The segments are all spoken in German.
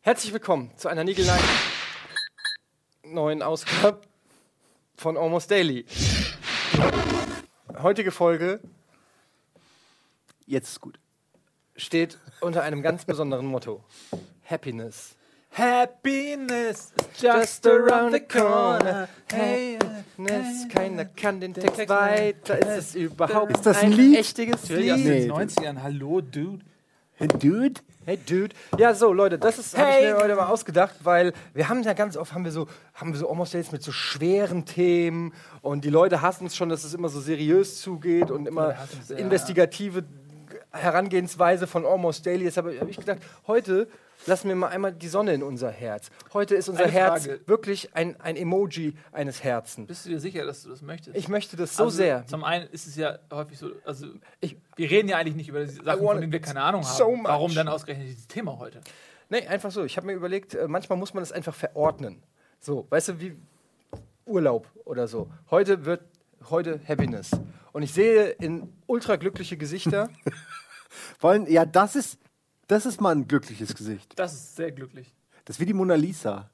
Herzlich willkommen zu einer niegelnageln neuen Ausgabe von Almost Daily. Heutige Folge Jetzt ist gut. steht unter einem ganz besonderen Motto: Happiness. Happiness is Just around the corner. Happiness. Keiner kann den Text weiter. Ist es überhaupt Ist das ein Lied? echtiges Natürlich aus Lied? den Nee. 90ern. Hallo, Dude. Hey, Dude. Hey Dude. Ja, so Leute, das ist hab ich Hey. mir heute mal ausgedacht, weil wir haben ja ganz oft haben wir so haben wir so Almost Days mit so schweren Themen und die Leute hassen es schon, dass es immer so seriös zugeht und immer investigative Herangehensweise von Almost Daily ist, aber habe ich gedacht, heute lassen wir mal einmal die Sonne in unser Herz. Heute ist unser Eine Herz Frage. wirklich ein, ein Emoji eines Herzens. Bist du dir sicher, dass du das möchtest? Ich möchte das so Also, sehr. Zum einen ist es ja häufig so, also Ich- wir reden ja eigentlich nicht über die Sachen, von denen wir keine Ahnung haben. so much. Warum dann ausgerechnet dieses Thema heute? Nee, einfach so. Ich habe mir überlegt, äh, manchmal muss man es einfach verordnen. So, weißt du, wie Urlaub oder so. Heute wird heute Happiness. Und ich sehe in ultra glückliche Gesichter. Wollen, ja, das ist, das ist mal ein glückliches Gesicht. Das ist sehr glücklich. Das ist wie die Mona Lisa.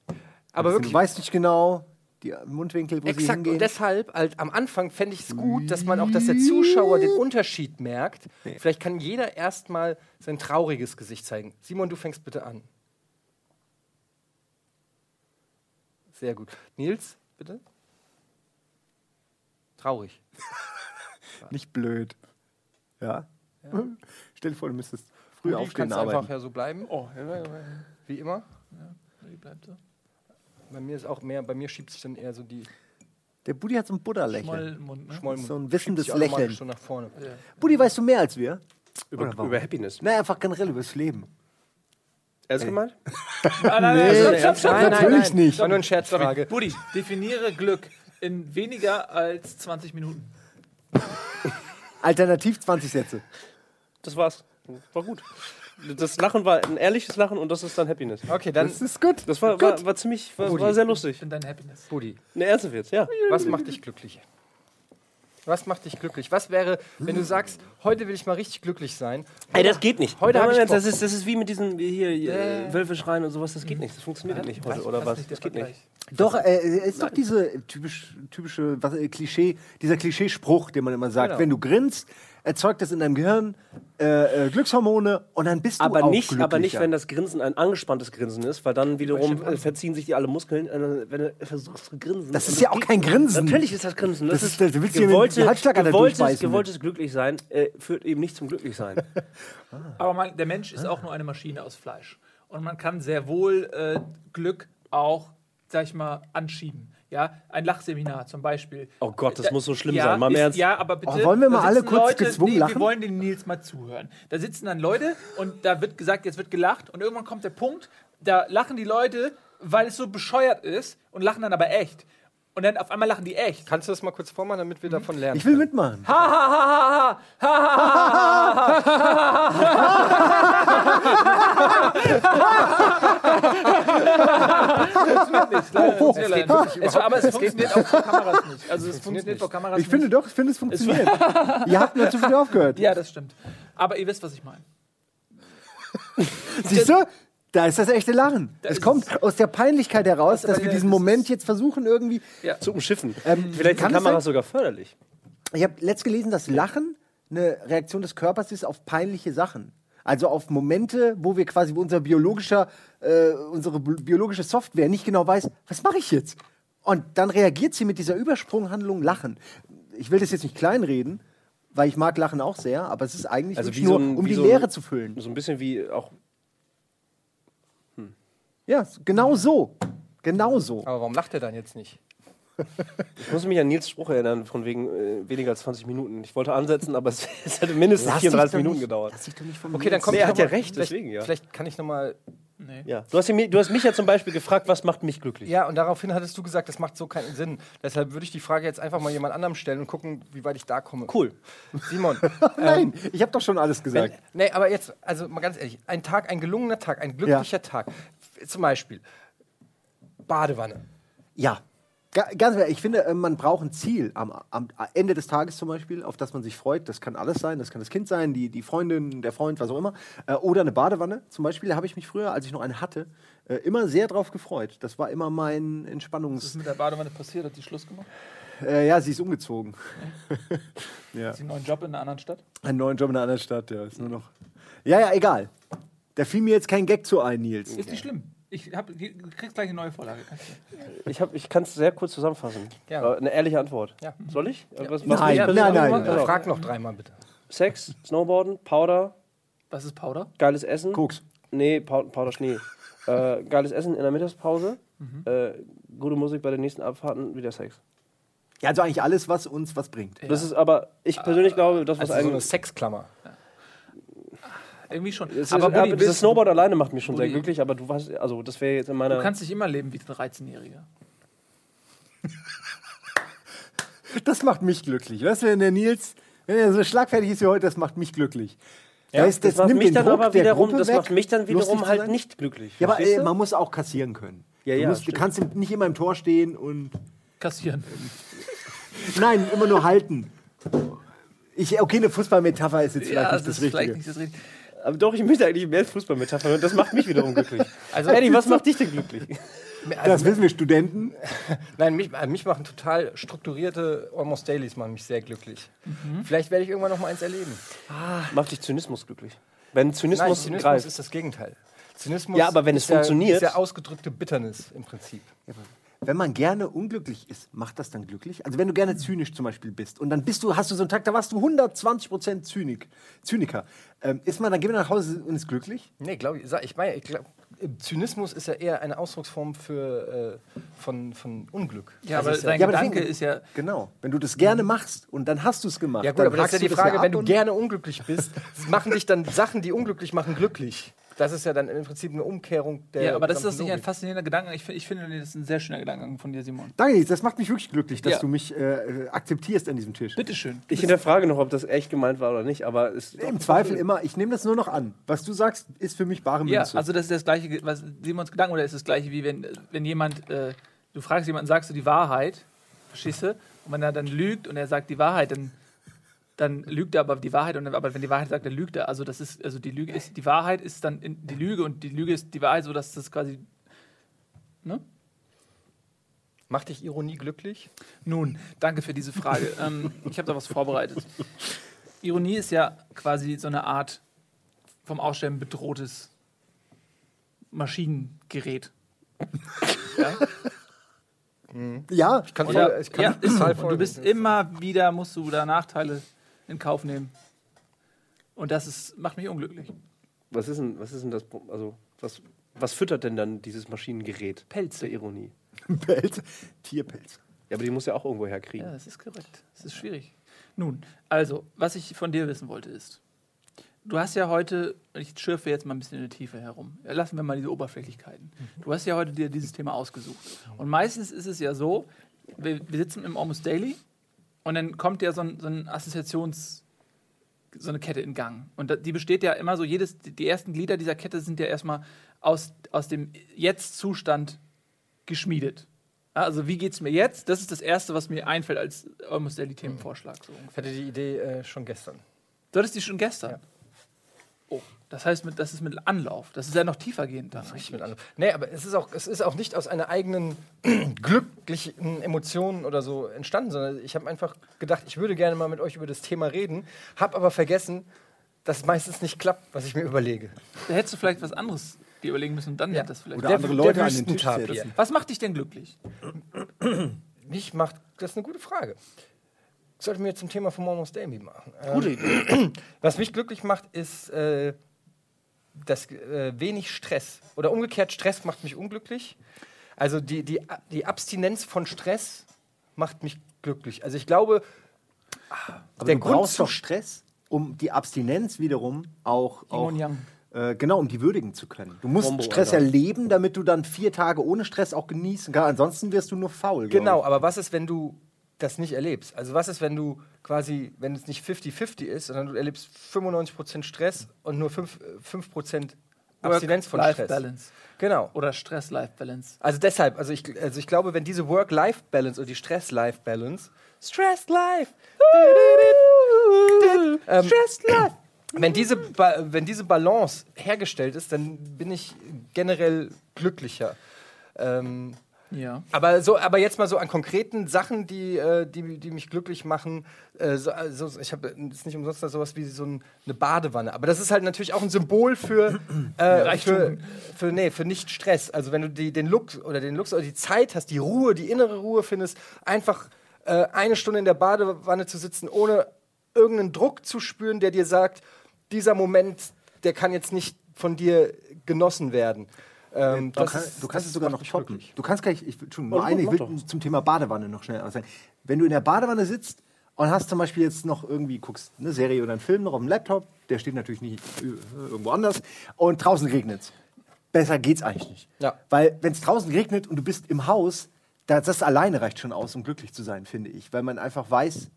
aber Also, wirklich Du weißt nicht genau, die Mundwinkel, wo sie exakt. hingehen. Und deshalb, halt, am Anfang fände ich es gut, dass man auch, dass der Zuschauer den Unterschied merkt. Vielleicht kann jeder erstmal sein trauriges Gesicht zeigen. Simon, du fängst bitte an. Sehr gut. Nils, bitte. Traurig. Nicht blöd. Ja? Stell dir vor, du müsstest früh Rudi, aufstehen kannst arbeiten. einfach ja so bleiben, Oh, ja, ja, ja. wie immer. Wie bleibt so? Bei mir ist auch mehr, bei mir schiebt sich dann eher so die Der Buddy hat so ein Buddha-Lächeln. Schmollmund, ne? Schmollmund. So ein wissendes Lächeln. So nach vorne. Ja. Buddy, weißt du mehr als wir? Über, über Happiness. Na, einfach generell übers Leben. Ernst gemeint? Nein, nein, Nee, nein, stopp, stopp, stopp. Nein, nein, Natürlich nein. nicht. War nur eine Scherzfrage. Buddy, definiere Glück in weniger als 20 Minuten. Alternativ 20 Sätze. Das war's. War gut. Das Lachen war ein ehrliches Lachen und das ist dann Happiness. Okay, dann Das ist gut. Das war, war, war ziemlich, war, war sehr lustig. Ich bin dein Happiness. Budi. Ne, ernsthaft jetzt, ja. Was macht dich glücklich? Was macht dich glücklich? Was wäre, wenn du sagst, heute will ich mal richtig glücklich sein? Ey, das geht nicht. Heute hab ich das, Bock. ist, das ist wie mit diesen hier Ja. äh, Wölfe schreien und sowas. Das geht nicht. Das funktioniert nicht heute, oder was? Das geht nicht. Doch, äh, ist doch diese typisch, typische was, äh, Klischee, dieser Klischeespruch, den man immer sagt. Genau. Wenn du grinst, erzeugt das in deinem Gehirn äh, äh, Glückshormone und dann bist du Aber auch nicht, aber nicht, wenn das Grinsen ein angespanntes Grinsen ist, weil dann wiederum äh, verziehen sich die alle Muskeln, äh, wenn du versuchst zu grinsen. Das ist ja auch kein Grinsen. Natürlich ist das Grinsen. Das, Das ist, ist- du willst die Halsschlagader gewolltes, gewolltes Glücklichsein äh, führt eben nicht zum Glücklichsein. Aber man, der Mensch ist auch nur eine Maschine aus Fleisch. Und man kann sehr wohl äh, Glück auch, sag ich mal, anschieben. Ja, ein Lachseminar zum Beispiel. Oh Gott, das Da- muss so schlimm ja, sein. Mal im ist, Ernst. Ja, aber bitte. Oh, wollen wir mal alle kurz gezwungen nee, lachen? Wir wollen den Nils mal zuhören. Da sitzen dann Leute und da wird gesagt, jetzt wird gelacht und irgendwann kommt der Punkt, da lachen die Leute, weil es so bescheuert ist und lachen dann aber echt. Und dann auf einmal lachen die echt. Kannst du das mal kurz vormachen, damit wir davon lernen? Ich will mitmachen. Nicht, leider, Oh, tut's mir leid. Es, aber es funktioniert auch vor Kameras nicht. Also es funktioniert vor Kameras Ich finde nicht. doch, ich finde es funktioniert. Ihr habt nur zu viel aufgehört. Ja, das stimmt. Aber ihr wisst, was ich meine. Siehst du? Da ist das echte Lachen. es ist kommt aus der Peinlichkeit heraus, dass wir ja, diesen Moment jetzt versuchen irgendwie. Zu umschiffen. Ähm, Vielleicht es Kameras sein? sogar förderlich. Ich habe letzt gelesen, dass Lachen eine Reaktion des Körpers ist auf peinliche Sachen. Also auf Momente, wo wir quasi wo unser biologischer, äh, unsere bi- biologische Software nicht genau weiß, was mache ich jetzt? Und dann reagiert sie mit dieser Übersprunghandlung Lachen. Ich will das jetzt nicht kleinreden, weil ich mag Lachen auch sehr, aber es ist eigentlich Also nur, so ein- um die so Leere zu füllen. So ein bisschen wie auch. Ja, genau so. Genau so. Aber warum lacht er dann jetzt nicht? Ich muss mich an Nils Spruch erinnern, von wegen äh, weniger als 20 Minuten. Ich wollte ansetzen, aber es, es hätte mindestens Lass dich 34 doch Minuten nicht- gedauert. Lass dich doch nicht von Okay, dann kommt Nee, er hat ja recht, vielleicht, deswegen, ja. Vielleicht kann ich nochmal. Nee. Ja. Du, hast, du hast mich ja zum Beispiel gefragt, was macht mich glücklich? Ja, und daraufhin hattest du gesagt, das macht so keinen Sinn. Deshalb würde ich die Frage jetzt einfach mal jemand anderem stellen und gucken, wie weit ich da komme. Cool. Simon. Nein, ich habe doch schon alles Wenn, gesagt. nee, aber jetzt, also mal ganz ehrlich, ein Tag, ein gelungener Tag, ein glücklicher Tag. Zum Beispiel Badewanne. Ja. Ga- Ganz ehrlich, ich finde, äh, man braucht ein Ziel am, am Ende des Tages zum Beispiel, auf das man sich freut. Das kann alles sein, das kann das Kind sein, die, die Freundin, der Freund, was auch immer. Äh, Oder eine Badewanne zum Beispiel. Da habe ich mich früher, als ich noch eine hatte, äh, immer sehr drauf gefreut. Das war immer mein Was ist Entspannungs... mit der Badewanne passiert? Hat die Schluss gemacht? Äh, ja, sie ist umgezogen. ja. Hat sie einen neuen Job in einer anderen Stadt? Einen neuen Job in einer anderen Stadt, ja. Ist nur noch. Ja, ja, egal. Da fiel mir jetzt kein Gag zu ein, Nils. Ist nicht schlimm. Ich hab, du kriegst gleich eine neue Vorlage. Ich, hab- ich kann es sehr kurz zusammenfassen. Ja. Äh, Eine ehrliche Antwort. Ja. Soll ich? Äh, Was, Nein, mich nein, persönlich nein. Äh, Also, Frag noch dreimal bitte. Sex, Snowboarden, Powder, Was ist Powder? geiles Essen. Koks. Nee, Pow- Powder Schnee. äh, geiles Essen in der Mittagspause. Äh, gute Musik bei den nächsten Abfahrten, wieder Sex. Ja, also eigentlich alles, was uns was bringt. Das ist aber, ich persönlich glaube, das, was Also so eine eigentlich. Sexklammer. Irgendwie schon. Es aber ist, Buddy, aber bist- das Snowboard alleine macht mich schon sehr Buddy- glücklich, aber du weißt, also das wäre jetzt in meiner. du kannst nicht immer leben wie ein 13-Jähriger. Das macht mich glücklich. Weißt du, wenn der Nils, wenn er so schlagfertig ist wie heute, das macht mich glücklich. Ja, das, das, macht nimmt mich den dann Druck aber der wiederum, das weg, macht mich dann wiederum halt nicht glücklich. Ja, aber äh, du? man muss auch kassieren können. Ja, du, ja, musst, du kannst nicht immer im Tor stehen und. Kassieren. Nein, immer nur halten. Ich, okay, eine Fußballmetapher ist jetzt vielleicht nicht das, ist Richtige. vielleicht nicht das Richtige. Aber doch, ich möchte eigentlich mehr Fußballmetaphern und das macht mich wiederum glücklich. Also- Eddie, was macht dich denn glücklich? das wissen wir Studenten. Nein, mich, äh, mich machen total strukturierte Almost Dailies machen mich sehr glücklich. Vielleicht werde ich irgendwann noch mal eins erleben. Macht dich Zynismus glücklich? Wenn Nein, Zynismus, Zynismus greift. ist das Gegenteil. Zynismus Ja, aber wenn es ist ja, funktioniert- ist ja ausgedrückte Bitternis im Prinzip. Wenn man gerne unglücklich ist, macht das dann glücklich? Also wenn du gerne zynisch zum Beispiel bist und dann bist du, hast du so einen Tag, da warst du 120% Zynik, Zyniker. Ähm, ist man, dann geht man nach Hause und ist glücklich? Nee, glaube ich. Ich meine, ich glaub, Zynismus ist ja eher eine Ausdrucksform für, äh, von, von Unglück. Ja, Also aber ist ja, Gedanke ist ja. Genau. Wenn du das gerne machst und dann hast du es gemacht. ja gut, dann aber das ist ja die Frage, ja wenn du gerne unglücklich bist, machen dich dann Sachen, die unglücklich machen, glücklich. Das ist ja dann im Prinzip eine Umkehrung der. Ja, aber das ist nicht ein faszinierender Gedanke. Ich, ich finde, das ist ein sehr schöner Gedankengang von dir, Simon. Danke, das macht mich wirklich glücklich, dass Ja. du mich äh, akzeptierst an diesem Tisch. Bitteschön. Ich hinterfrage noch, ob das echt gemeint war oder nicht, aber es Im Zweifel immer, ich nehme das nur noch an. Was du sagst, ist für mich bare Münze. Ja, also das ist das gleiche, was Simons Gedanken oder ist das gleiche wie wenn, wenn jemand, äh, du fragst jemanden, sagst du die Wahrheit, verstehst du? Und wenn er dann lügt und er sagt die Wahrheit, dann, dann lügt er aber die Wahrheit und aber wenn die Wahrheit sagt, dann lügt er. Also das ist, also die Lüge ist, die Wahrheit ist dann in, die Lüge und die Lüge ist die Wahrheit, so dass das quasi. Ne? Macht dich Ironie glücklich? Nun, danke für diese Frage. ähm, ich habe da was vorbereitet. Ironie ist ja quasi so eine Art vom Aussterben bedrohtes Maschinengerät. ja? ja, Ich kann, voll, ja, ich kann ja, du bist immer wieder, musst du da Nachteile in Kauf nehmen. Und das ist, macht mich unglücklich. Was ist denn, was ist denn das? Also, was, was füttert denn dann dieses Maschinengerät? Pelze. Der Ironie. Pelz, Tierpelz. Ja, aber die muss ja auch irgendwo herkriegen. Ja, das ist korrekt. Das ist schwierig. Nun, also, was ich von dir wissen wollte ist, du hast ja heute, ich schürfe jetzt mal ein bisschen in der Tiefe herum, lassen wir mal diese Oberflächlichkeiten. Du hast ja heute dir dieses Thema ausgesucht. Und meistens ist es ja so, wir, wir sitzen im Almost Daily und dann kommt ja so ein, so ein Assoziations- so eine Kette in Gang. Und die besteht ja immer so, jedes, die- ersten Glieder dieser Kette sind ja erstmal aus, aus dem Jetzt-Zustand geschmiedet. Also wie geht's mir jetzt? Das ist das Erste, was mir einfällt als Almost Daily Themenvorschlag. So Ich hatte die Idee äh, schon gestern. Du hattest die schon gestern? Ja. Das heißt, mit, das ist mit Anlauf. Das ist ja noch tiefergehend dann. Richtig mit anderen. Nee, aber es ist, auch, es ist auch nicht aus einer eigenen glücklichen Emotion oder so entstanden, sondern ich habe einfach gedacht, ich würde gerne mal mit euch über das Thema reden, habe aber vergessen, dass es meistens nicht klappt, was ich mir überlege. Da hättest du vielleicht was anderes dir überlegen müssen und dann Ja. hätte das vielleicht. Oder Der- andere der Leute an den Tisch setzen. was macht dich denn glücklich? Mich macht, das ist eine gute Frage. Ich sollte mir zum Thema von Almost Amy machen. Ähm, Gute Idee. Was mich glücklich macht, ist äh, das äh, wenig Stress. Oder umgekehrt, Stress macht mich unglücklich. Also die, die, die Abstinenz von Stress macht mich glücklich. Also ich glaube, Aber Der du Grund brauchst doch Stress, um die Abstinenz wiederum auch, auch äh, genau, um die würdigen zu können. Du musst Combo, Stress Alter. erleben, damit du dann vier Tage ohne Stress auch genießen kannst. Ansonsten wirst du nur faul. genau, ich. aber was ist, wenn du das nicht erlebst? Also was ist, wenn du quasi, wenn es nicht 50-50 ist, sondern du erlebst 95% Stress und nur 5%, 5 Abstinenz von Stress. Work-Life-Balance. Genau. Oder Stress-Life-Balance. Also deshalb, also ich, also ich glaube, wenn diese Work-Life-Balance oder die Stress-Life-Balance, Stress-Life, ähm, Stress-Life. wenn diese, ba wenn diese Balance hergestellt ist, dann bin ich generell glücklicher. Ähm, Ja. aber, so, aber jetzt mal so an konkreten Sachen, die, äh, die, die mich glücklich machen. Äh, so, also ich habe jetzt nicht umsonst da sowas wie so ein, eine Badewanne. Aber das ist halt natürlich auch ein Symbol für, äh, für, für, nee, für nicht Stress. Also wenn du die, den Look oder den Lux oder die Zeit hast, die Ruhe, die innere Ruhe findest, einfach äh, eine Stunde in der Badewanne zu sitzen, ohne irgendeinen Druck zu spüren, der dir sagt, dieser Moment, der kann jetzt nicht von dir genossen werden. Ähm, Du, das kann, ist- du kannst es sogar noch glücklich. Du kannst gleich, ich, nur Oh, eine, ich mach will zum Thema Badewanne noch schnell sagen. Wenn du in der Badewanne sitzt und hast zum Beispiel jetzt noch irgendwie, guckst eine Serie oder einen Film noch auf dem Laptop, der steht natürlich nicht äh, irgendwo anders, und draußen regnet es. Besser geht's eigentlich nicht. Ja. Weil, wenn es draußen regnet und du bist im Haus, das, das alleine reicht schon aus, um glücklich zu sein, finde ich. Weil man einfach weiß,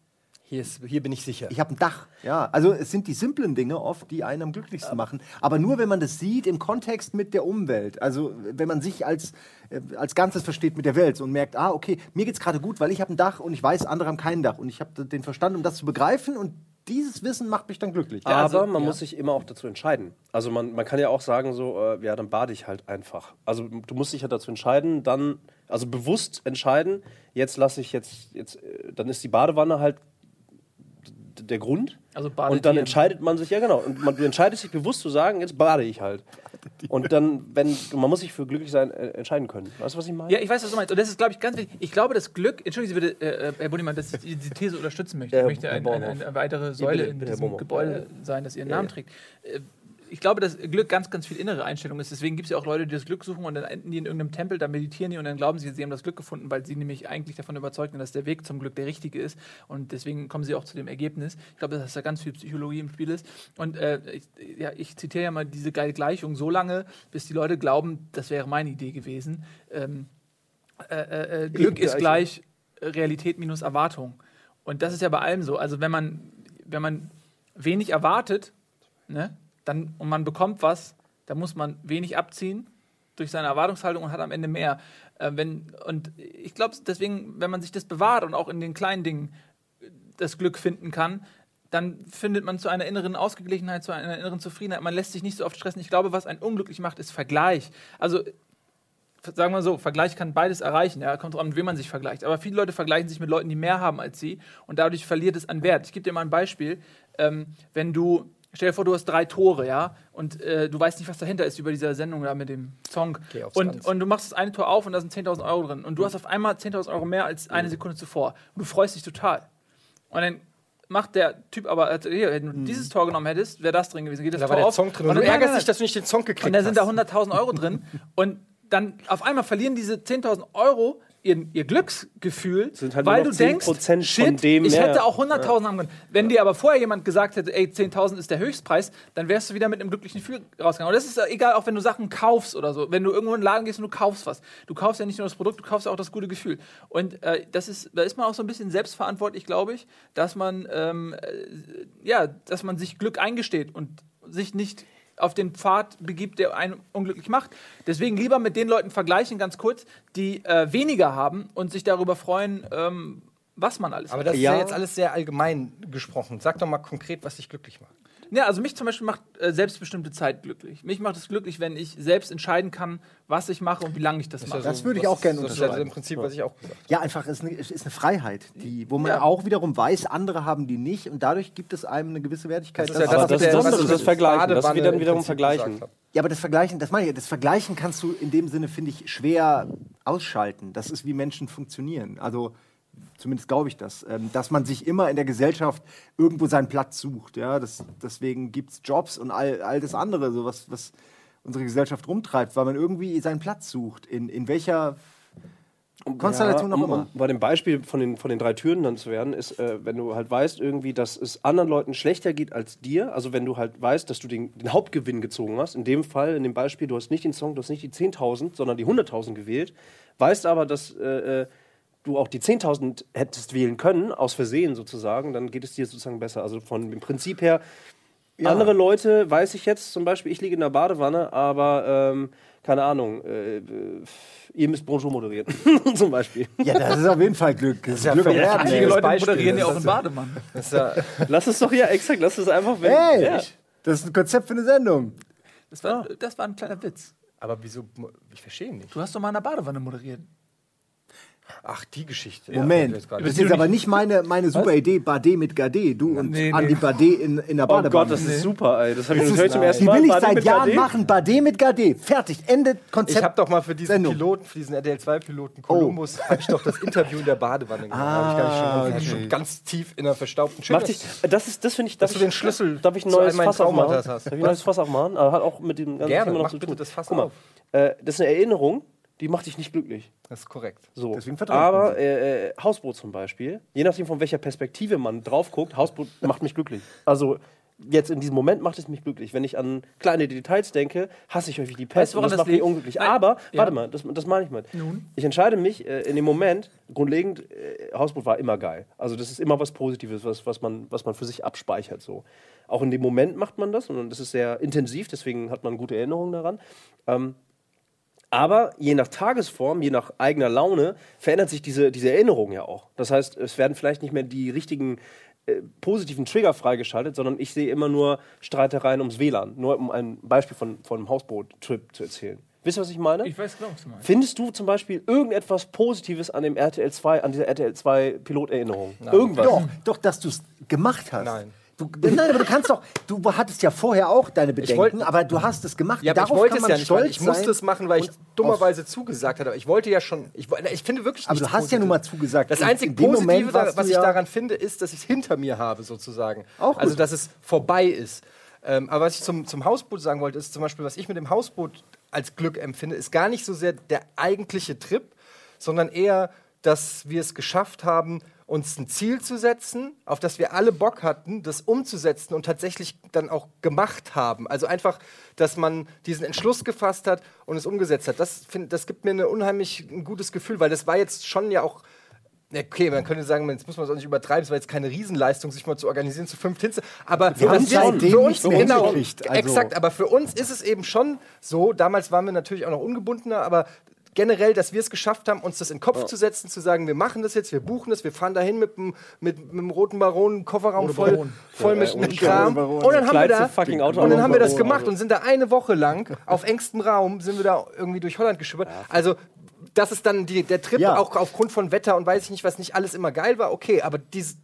Hier, ist, hier bin ich sicher. ich habe ein Dach. Ja, also es sind die simplen Dinge oft, die einen am glücklichsten machen. Aber nur, wenn man das sieht im Kontext mit der Umwelt. Also wenn man sich als, äh, als Ganzes versteht mit der Welt und merkt, ah, okay, mir geht's gerade gut, weil ich habe ein Dach und ich weiß, andere haben kein Dach. Und ich habe den Verstand, um das zu begreifen. Und dieses Wissen macht mich dann glücklich. Aber also, man ja. muss sich immer auch dazu entscheiden. Also man, man kann ja auch sagen, so, äh, ja, dann bade ich halt einfach. Also du musst dich ja dazu entscheiden, dann, also bewusst entscheiden, jetzt lasse ich jetzt, jetzt, äh, dann ist die Badewanne halt der Grund. Also Und dann entscheidet man sich, ja genau, und man, du entscheidest dich bewusst zu sagen, jetzt bade ich halt. Und dann, wenn, man muss sich für glücklich sein äh, entscheiden können. Weißt du, was ich meine? Ja, ich weiß, was du meinst. Und das ist, glaube ich, ganz wichtig. Ich glaube, das Glück, entschuldigen Sie bitte, äh, Herr Bunnemann, dass ich die These unterstützen möchte. Ja, ich möchte ein, ein, eine weitere Säule in diesem. Gebäude sein, das Ihren Ja, Namen ja. trägt. Äh, Ich glaube, dass Glück ganz, ganz viel innere Einstellung ist. Deswegen gibt es ja auch Leute, die das Glück suchen und dann enden die in irgendeinem Tempel, da meditieren die und dann glauben sie, sie haben das Glück gefunden, weil sie nämlich eigentlich davon überzeugt sind, dass der Weg zum Glück der richtige ist. Und deswegen kommen sie auch zu dem Ergebnis. Ich glaube, dass da ganz viel Psychologie im Spiel ist. Und äh, ich, ja, ich zitiere ja mal diese geile Gleichung so lange, bis die Leute glauben, das wäre meine Idee gewesen. Ähm, äh, äh, äh, Glück ist gleich Realität minus Erwartung. Und das ist ja bei allem so. Also wenn man, wenn man wenig erwartet, ne, dann, und man bekommt was, dann muss man wenig abziehen durch seine Erwartungshaltung und hat am Ende mehr. Äh, wenn, und ich glaube, deswegen, wenn man sich das bewahrt und auch in den kleinen Dingen das Glück finden kann, dann findet man zu einer inneren Ausgeglichenheit, zu einer inneren Zufriedenheit. Man lässt sich nicht so oft stressen. Ich glaube, was einen unglücklich macht, ist Vergleich. Also sagen wir so, Vergleich kann beides erreichen. Ja, kommt drauf an, mit wem man sich vergleicht. Aber viele Leute vergleichen sich mit Leuten, die mehr haben als sie und dadurch verliert es an Wert. Ich gebe dir mal ein Beispiel. Ähm, wenn du, stell dir vor, du hast drei Tore, ja, und äh, du weißt nicht, was dahinter ist über dieser Sendung da mit dem Song. Geh aufs Und, Tanz. und du machst das eine Tor auf und da sind 10.000 Euro drin. Und du hast auf einmal 10.000 Euro mehr als eine Sekunde zuvor. Und du freust dich total. Und dann macht der Typ aber, also hier, wenn du dieses Tor genommen hättest, wäre das drin gewesen. Geht das Da Tor war der auf. Song drin. Und Und du dann- ärgerst dich, dass du nicht den Song gekriegt und da sind da hast. 100.000 Euro drin. Und dann auf einmal verlieren diese 10.000 Euro ihr, ihr Glücksgefühl, Sind halt weil du denkst, 10% shit, ich mehr. hätte auch 100.000 haben können. Wenn dir aber vorher jemand gesagt hätte, ey, 10.000 ist der Höchstpreis, dann wärst du wieder mit einem glücklichen Gefühl rausgegangen. Und das ist ja egal, auch wenn du Sachen kaufst oder so. Wenn du irgendwo in den Laden gehst und du kaufst was. Du kaufst ja nicht nur das Produkt, du kaufst ja auch das gute Gefühl. Und äh, das ist, da ist man auch so ein bisschen selbstverantwortlich, glaube ich, dass man, ähm, äh, ja, dass man sich Glück eingesteht und sich nicht auf den Pfad begibt, der einen unglücklich macht. Deswegen lieber mit den Leuten vergleichen, ganz kurz, die äh, weniger haben und sich darüber freuen, ähm, was man alles Aber hat. das ist ja Ja. jetzt alles sehr allgemein gesprochen. Sag doch mal konkret, was dich glücklich macht. Ja, also mich zum Beispiel macht äh, selbstbestimmte Zeit glücklich. Mich macht es glücklich, wenn ich selbst entscheiden kann, was ich mache und wie lange ich das mache. Das würde ich auch gerne Das ist ja unterschreiben. im Prinzip, was ich auch gesagt habe. Ja, einfach, es ist eine, es ist eine Freiheit, die, wo man Ja. auch wiederum weiß, andere haben die nicht und dadurch gibt es einem eine gewisse Wertigkeit. Das ist ja das, das- das- das ist das Vergleichen. Das im wiederum Vergleichen. Ja, aber das Vergleichen, das meine ich, das Vergleichen kannst du in dem Sinne, finde ich, schwer ausschalten. Das ist, wie Menschen funktionieren. Also, zumindest glaube ich das. Ähm, dass man sich immer in der Gesellschaft irgendwo seinen Platz sucht. Ja? Das, deswegen gibt es Jobs und all, all das andere, so was, was unsere Gesellschaft rumtreibt, weil man irgendwie seinen Platz sucht. In, in welcher Konstellation Ja, auch um, immer. um bei dem Beispiel von den, von den drei Türen dann zu werden, ist, äh, wenn du halt weißt, irgendwie, dass es anderen Leuten schlechter geht als dir, also wenn du halt weißt, dass du den, den Hauptgewinn gezogen hast, in dem Fall, in dem Beispiel, du hast nicht den Song, du hast nicht die 10.000, sondern die 100.000 gewählt, weißt aber, dass äh, äh, du auch die 10.000 hättest wählen können, aus Versehen sozusagen, dann geht es dir sozusagen besser. Also von dem Prinzip her Andere Leute, weiß ich jetzt zum Beispiel, ich liege in der Badewanne, aber ähm, keine Ahnung, äh, äh, ihr müsst Bonjour moderieren, zum Beispiel. Ja, das ist auf jeden Fall Glück. Das ist ja Glück am verrückt. Erden, Einige ey. Leute Beispiel, moderieren ja auch im ja- Bademann. Ja, Lass es doch ja exakt, lass es einfach weg. Hey, Ja. das ist ein Konzept für eine Sendung. Das war, das war ein kleiner Witz. aber wieso? Ich verstehe nicht. Du hast doch mal in der Badewanne moderiert. Ach, die Geschichte. Moment, Ja, gerade. das ist jetzt aber nicht meine, meine super Idee, Bade mit Gade. Du und Nee, nee. Andi Bade in, in der Oh Badewanne. Gott, das ist super, ey. Das habe ich Das das ist- zum ersten die Mal. will ich Bade seit Jahren Gade? machen. Bade mit Gade. Fertig. Ende Konzept. Ich habe doch mal für diesen Sendung. Piloten, für diesen RTL 2 Piloten Columbus, habe ich doch das Interview in der Badewanne gemacht. Ah, ich gar nicht schon, okay. schon ganz tief in einer verstaubten dich, das ist, das finde ich, darf Dass ich du den Schlüssel darf ich ein neues Fass aufmachen? Darf ich ein neues Fass aufmachen? Aber hat auch mit dem ganzen Gerne, Thema noch mach zu bitte tun. das Fass Guck mal, auf. äh, das ist eine Erinnerung, die macht dich nicht glücklich. Das ist korrekt. So. Deswegen Aber äh, äh, Hausboot zum Beispiel, je nachdem von welcher Perspektive man drauf guckt, Hausboot macht mich glücklich. Also jetzt in diesem Moment macht es mich glücklich. Wenn ich an kleine Details denke, hasse ich euch wie die Pest Weißt und das das macht mich unglücklich. Nein. Aber, Ja. warte mal, das, das meine ich mit. Ich entscheide mich äh, in dem Moment, grundlegend, äh, Hausboot war immer geil. Also das ist immer was Positives, was, was, man, was man für sich abspeichert. So. Auch in dem Moment macht man das und das ist sehr intensiv, deswegen hat man gute Erinnerungen daran. Ähm, aber je nach Tagesform, je nach eigener Laune, verändert sich diese, diese Erinnerung ja auch. Das heißt, es werden vielleicht nicht mehr die richtigen äh, positiven Trigger freigeschaltet, sondern ich sehe immer nur Streitereien ums WLAN. Nur um ein Beispiel von, von einem Hausboot-Trip zu erzählen. Wisst ihr, was ich meine? Ich weiß genau, was du meinst. Findest du zum Beispiel irgendetwas Positives an dem RTL 2, an dieser RTL 2 Piloterinnerung? Irgendwas? Doch, doch, dass du es gemacht hast. Nein. Du, nein, aber du kannst doch, du hattest ja vorher auch deine Bedenken, wollt- aber du hast es gemacht. Ja, Darauf ich wollte es ja nicht, stolz ich musste es machen, weil ich dummerweise zugesagt hatte. Aber ich wollte ja schon, ich, ich finde wirklich Aber du hast ja nun mal Positives. zugesagt. Das einzige Positive, da, was ich ja- daran finde, ist, dass ich es hinter mir habe, sozusagen. Auch gut. Also, dass es vorbei ist. Ähm, aber was ich zum, zum Hausboot sagen wollte, ist zum Beispiel, was ich mit dem Hausboot als Glück empfinde, ist gar nicht so sehr der eigentliche Trip, sondern eher, dass wir es geschafft haben, uns ein Ziel zu setzen, auf das wir alle Bock hatten, das umzusetzen und tatsächlich dann auch gemacht haben. Also einfach, dass man diesen Entschluss gefasst hat und es umgesetzt hat. Das, find, das gibt mir eine unheimlich ein gutes Gefühl, weil das war jetzt schon ja auch Okay, man könnte sagen, jetzt muss man es auch nicht übertreiben, es war jetzt keine Riesenleistung, sich mal zu organisieren zu fünf Hinze. Aber Wir haben das für uns mehr genau, also- exakt. Aber für uns ist es eben schon so. Damals waren wir natürlich auch noch ungebundener, aber generell, dass wir es geschafft haben, uns das in den Kopf zu setzen, zu sagen, wir machen das jetzt, wir buchen das, wir fahren dahin mit dem, mit, mit dem roten Baron, Kofferraum voll, Baron. voll mit, Ja, mit und Kram. Baron. Und dann haben wir da, fucking Auto und dann haben wir das gemacht also. und sind da eine Woche lang auf engstem Raum sind wir da irgendwie durch Holland geschippert. Also das ist dann die, der Trip Ja. auch aufgrund von Wetter und weiß ich nicht, was nicht alles immer geil war. Okay, aber dies,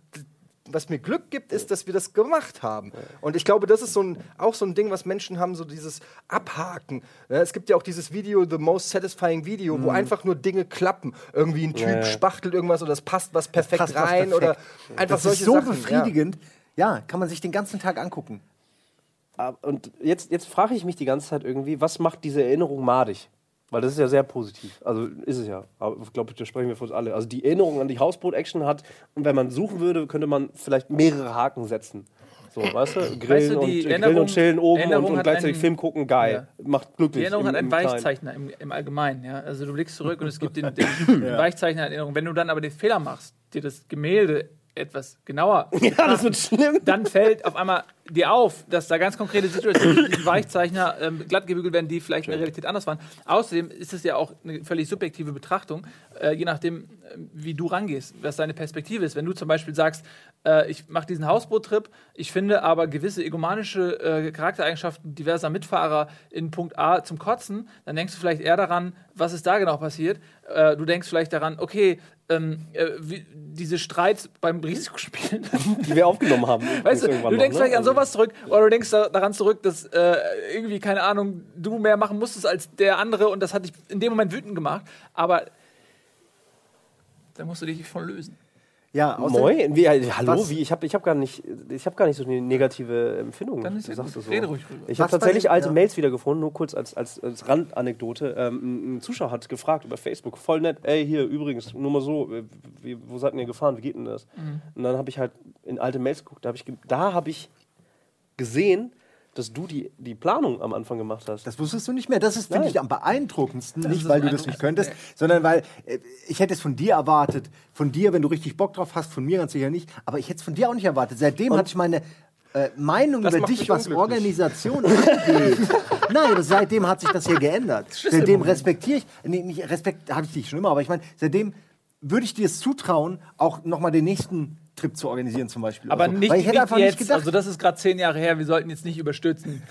was mir Glück gibt, ist, dass wir das gemacht haben. Und ich glaube, das ist so ein, auch so ein Ding, was Menschen haben, so dieses Abhaken. Ja, es gibt ja auch dieses Video, The Most Satisfying Video, wo einfach nur Dinge klappen. Irgendwie ein Typ ja. spachtelt irgendwas oder das passt was perfekt passt was rein perfekt. oder einfach Das solche ist so Sachen. befriedigend. Ja. kann man sich den ganzen Tag angucken. Ah, Und jetzt, jetzt frage ich mich die ganze Zeit irgendwie, was macht diese Erinnerung madig? Weil das ist ja sehr positiv. Also ist es ja. Aber ich glaube, da sprechen wir für uns alle. Also die Erinnerung an die Hausboot-Action hat, und wenn man suchen würde, könnte man vielleicht mehrere Haken setzen. So, weißt du? Grillen, Weißt du, und, äh, grillen und chillen oben Erinnerung und, und gleichzeitig einen- Film gucken, geil. Macht glücklich. Die Erinnerung im- hat einen. Weichzeichner im, im Allgemeinen. Ja? Also du blickst zurück und es gibt den, den Weichzeichner Erinnerung. Wenn du dann aber den Fehler machst, dir das Gemälde etwas genauer Ja, das wird schlimm. dann fällt auf einmal dir auf, dass da ganz konkrete Situationen mit diesem Weichzeichner ähm, glatt gebügelt werden, die vielleicht in der Realität anders waren. Außerdem ist es ja auch eine völlig subjektive Betrachtung, äh, je nachdem, äh, wie du rangehst, was deine Perspektive ist. Wenn du zum Beispiel sagst, äh, ich mache diesen Hausboottrip, ich finde aber gewisse egomanische äh, Charaktereigenschaften diverser Mitfahrer in Punkt A zum Kotzen, dann denkst du vielleicht eher daran, was ist da genau passiert. Äh, du denkst vielleicht daran, okay, ähm, äh, wie, diese Streits beim Risikospielen. Die wir aufgenommen haben. Weißt du, du noch, denkst ne? vielleicht an Also- sowas zurück oder du denkst da, daran zurück, dass äh, irgendwie, keine Ahnung, du mehr machen musstest als der andere und das hat dich in dem Moment wütend gemacht. Aber da musst du dich von lösen. Ja, Moin? Wie, äh, hallo? Was? Wie? Ich habe ich hab gar, nicht- ich hab gar nicht so eine negative Empfindung. Dann ist du sagst so. Rede ruhig. Ich habe tatsächlich alte ja. Mails wiedergefunden, nur kurz als, als, als Randanekdote. Ähm, ein- Zuschauer hat gefragt über Facebook, voll nett, ey, hier übrigens, nur mal so, äh, wie, wo seid ihr gefahren, wie geht denn das? Mhm. Und dann habe ich halt in alte Mails geguckt, da habe ich, da hab ich gesehen, dass du die, die Planung am Anfang gemacht hast. Das wusstest du nicht mehr. Das ist, finde ich, am beeindruckendsten. nicht, ist weil du das nicht könntest, sondern weil äh, ich hätte es von dir erwartet. Von dir, wenn du richtig Bock drauf hast, von mir ganz sicher nicht. Aber ich hätte es von dir auch nicht erwartet. Seitdem hatte ich meine äh, Meinung Das über dich, was. Organisation angeht. Nein, aber seitdem hat sich das hier geändert. Seitdem respektiere ich, nee, nicht Respekt habe ich dich schon immer, aber ich meine, seitdem würde ich dir es zutrauen, auch nochmal den nächsten Trip zu organisieren zum Beispiel. Aber oder so. nicht, Weil ich hätte nicht einfach jetzt. nicht gedacht. also das ist gerade zehn Jahre her. Wir sollten jetzt nicht überstürzen.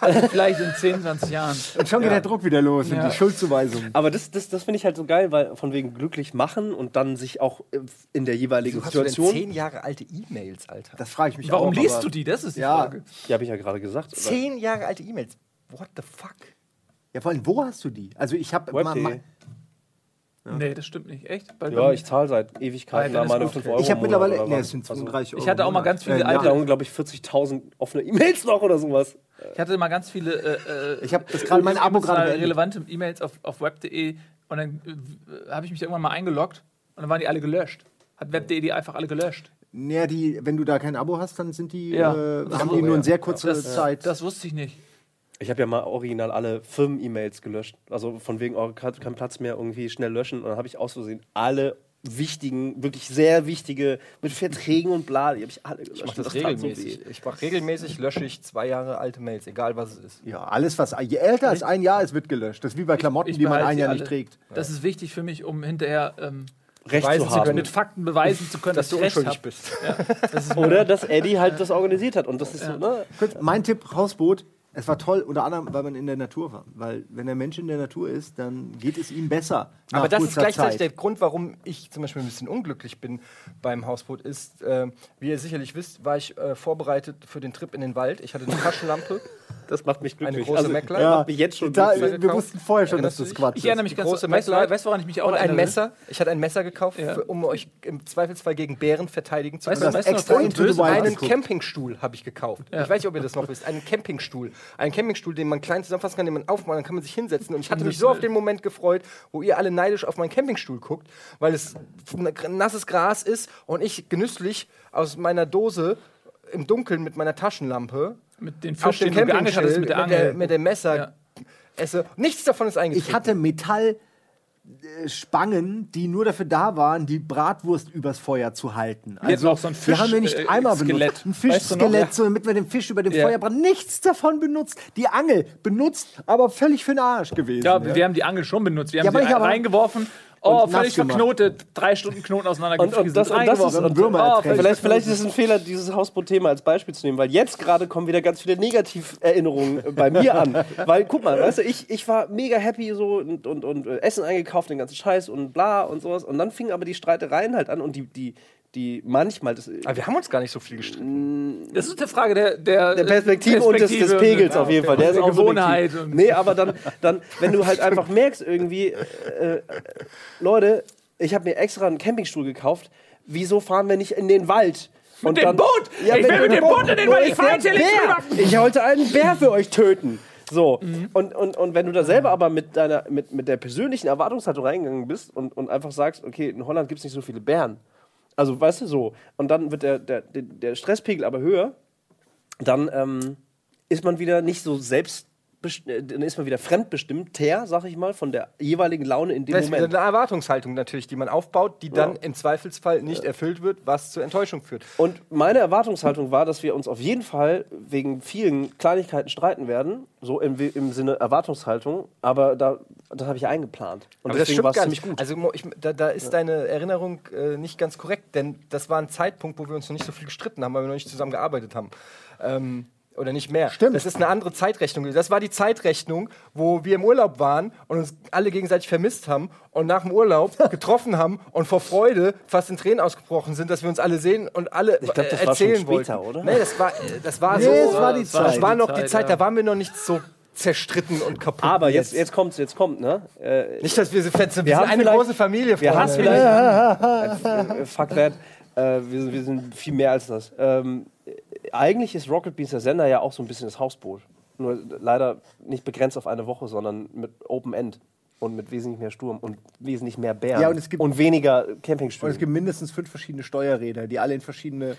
also vielleicht in 10, 20 Jahren. und schon geht der Druck wieder los Ja. und die Schuldzuweisung. Aber das, das, das finde ich halt so geil, weil von wegen glücklich machen und dann sich auch äh, in der jeweiligen Du hast du denn Situation. zehn Jahre alte E-Mails, Alter. Das frage ich mich Warum auch. liest aber- du die? Das ist die Ja. Frage. Ja, habe ich ja gerade gesagt. Zehn Jahre alte E-Mails. What the fuck? Ja, vor allem, wo hast du die? Also ich habe Web.de. Nee, das stimmt nicht. Echt? Bei- Ja, ich zahle seit Ewigkeiten da meine gut. 5 Euro. ich habe mittlerweile, nee, es sind Also, 32 Euro. Ich hatte auch mal ganz viele Äh, Ich habe alte. da, glaube ich, 40.000 offene E-Mails noch oder sowas. Ich hatte mal ganz viele. Äh, äh, Ich habe das gerade mein Abo gerade relevante E-Mails auf, auf web.de und dann äh, habe ich mich irgendwann mal eingeloggt und dann waren die alle gelöscht. Hat web.de die einfach alle gelöscht. Naja, die, wenn du da kein Abo hast, dann sind die, Ja. äh, Das haben die nur eine ja. sehr kurze Zeit. das wusste ich nicht. Ich habe ja mal original alle Firmen-E-Mails gelöscht. Also von wegen, oh, kein kein Platz mehr, irgendwie schnell löschen. Und dann habe ich aus Versehen alle wichtigen, wirklich sehr wichtige, mit Verträgen und bla, die habe ich alle gelöscht. Ich mache das, so regelmäßig. weh. ich mache regelmäßig, lösche ich zwei Jahre alte Mails, egal was es ist. ja, alles, was je älter als ein Jahr ist, wird gelöscht. Das ist wie bei Klamotten, die man ein Jahr alle. nicht trägt. Das ist wichtig für mich, um hinterher ähm, Recht Beweisen zu haben. können. mit Fakten beweisen zu können, Dass du ich recht unschuldig hab. bist. Das ist Oder dass Eddie halt das organisiert hat. Und das ist so, ne? Mein Tipp, Hausboot. Es war toll, unter anderem, weil man in der Natur war. Weil, wenn der Mensch in der Natur ist, dann geht es ihm besser. Aber das ist gleichzeitig Zeit. der Grund, warum ich zum Beispiel ein bisschen unglücklich bin beim Hausboot, ist, äh, wie ihr sicherlich wisst, war ich äh, vorbereitet für den Trip in den Wald. Ich hatte eine Taschenlampe, Das macht mich glücklich. eine große also, Mackler Ja, macht mich jetzt schon da, glücklich. wir wussten vorher schon, Erinnerst dass du das? Quatsch Ich erinnere ist. mich ganz große weißt, du, Mac-Light weißt du, woran ich mich auch und ein erinnere? Messer. Ich hatte ein Messer gekauft, Ja. für, um euch im Zweifelsfall gegen Bären verteidigen zu Weißt können. du, das weißt du, extra war? einen. Campingstuhl habe ich gekauft. Ja. Ich weiß nicht, ob ihr das noch wisst. Einen Campingstuhl. Einen Campingstuhl, den man klein zusammenfassen kann, den man aufmacht, dann kann man sich hinsetzen. Und ich hatte mich so auf den Moment gefreut, wo ihr alle neidisch auf meinen Campingstuhl guckt, weil es nasses Gras ist und ich genüsslich aus meiner Dose im Dunkeln mit meiner Taschenlampe Mit den auf Fisch, dem geangelt hattest Campingschild mit mit, der mit dem Messer Ja. esse. Nichts davon ist eingetreten. Ich hatte Metall. Äh, Spangen, die nur dafür da waren, die Bratwurst übers Feuer zu halten. Also, auch so ein wir haben wir nicht Fisch- äh, einmal Skelett. benutzt. Ein Weißt du? Fischskelett, Ja. so, damit wir den Fisch über dem Ja. Feuer braten. Nichts davon benutzt. Die Angel benutzt, aber völlig für den Arsch gewesen. Ja, ja. wir haben die Angel schon benutzt. Wir Ja, haben aber sie ich aber- reingeworfen. Oh, völlig verknotet. Drei Stunden Knoten auseinander Und, und, das, und das ist, und Würmer oh, Vielleicht, vielleicht ist es ein Fehler, dieses Hausboot-Thema als Beispiel zu nehmen, weil jetzt gerade kommen wieder ganz viele Negativerinnerungen bei mir an. weil, guck mal, weißt du, ich, ich war mega happy so und, und, und äh, Essen eingekauft, den ganzen Scheiß und bla und sowas. Und dann fingen aber die Streitereien halt an und die, die, die manchmal, das, Aber wir haben uns gar nicht so viel gestritten. Das ist eine Frage der, der, der Perspektive, und des, des Pegels auf jeden Fall. Der ist der auch Gewohnheit subjektiv. Nee, aber dann, dann, wenn du halt einfach merkst, irgendwie, äh, äh, Leute, ich habe mir extra einen Campingstuhl gekauft. Wieso fahren wir nicht in den Wald? Und dem Boot! Ich will mit dem Boot in den Wald, ich ist fahr der jetzt hier. Ich wollte einen Bär für euch töten. So, und, und, und wenn du da selber aber mit deiner, mit, mit der persönlichen Erwartungshaltung reingegangen bist und, und einfach sagst, okay, in Holland gibt es nicht so viele Bären. Also, weißt du, so. Und dann wird der, der, der- Stresspegel aber höher, dann ähm, ist man wieder nicht so selbst, dann ist man wieder fremdbestimmter, sag ich mal, von der jeweiligen Laune in dem Das ist wieder Moment. eine Erwartungshaltung natürlich, die man aufbaut, die dann im Zweifelsfall nicht erfüllt wird, was zur Enttäuschung führt. Und meine Erwartungshaltung war, dass wir uns auf jeden Fall wegen vielen Kleinigkeiten streiten werden, so im, im Sinne Erwartungshaltung, aber da, das habe ich eingeplant. Und Aber das deswegen war stimmt es gar ziemlich nicht. gut. Also ich, da, da ist deine Erinnerung äh, nicht ganz korrekt, denn das war ein Zeitpunkt, wo wir uns noch nicht so viel gestritten haben, weil wir noch nicht zusammen gearbeitet haben. Ähm, oder nicht mehr. Stimmt. Das ist eine andere Zeitrechnung. Das war die Zeitrechnung, wo wir im Urlaub waren und uns alle gegenseitig vermisst haben und nach dem Urlaub getroffen haben und vor Freude fast in Tränen ausgebrochen sind, dass wir uns alle sehen und alle Ich glaub, das äh, war schon erzählen später, wollten. oder? Nee, das war, das war Nee, so. es war die Das Zeit. war noch Die Zeit, ja. da waren wir noch nicht so zerstritten und kaputt. aber jetzt, jetzt kommt's, jetzt kommt, ne? Äh, Nicht, dass wir so fett sind. Wir, Wir sind haben eine vielleicht- große Familie, wir haben vielleicht. äh, fuck that. Äh, wir, sind- wir sind viel mehr als das. Ähm, äh, eigentlich ist Rocket Beans der Sender ja auch so ein bisschen das Hausboot. Nur leider nicht begrenzt auf eine Woche, sondern mit Open End. Und mit wesentlich mehr Sturm und wesentlich mehr Bären. Ja, und es gibt- weniger Und Campingstühle. es gibt mindestens fünf verschiedene Steuerräder, die alle in verschiedene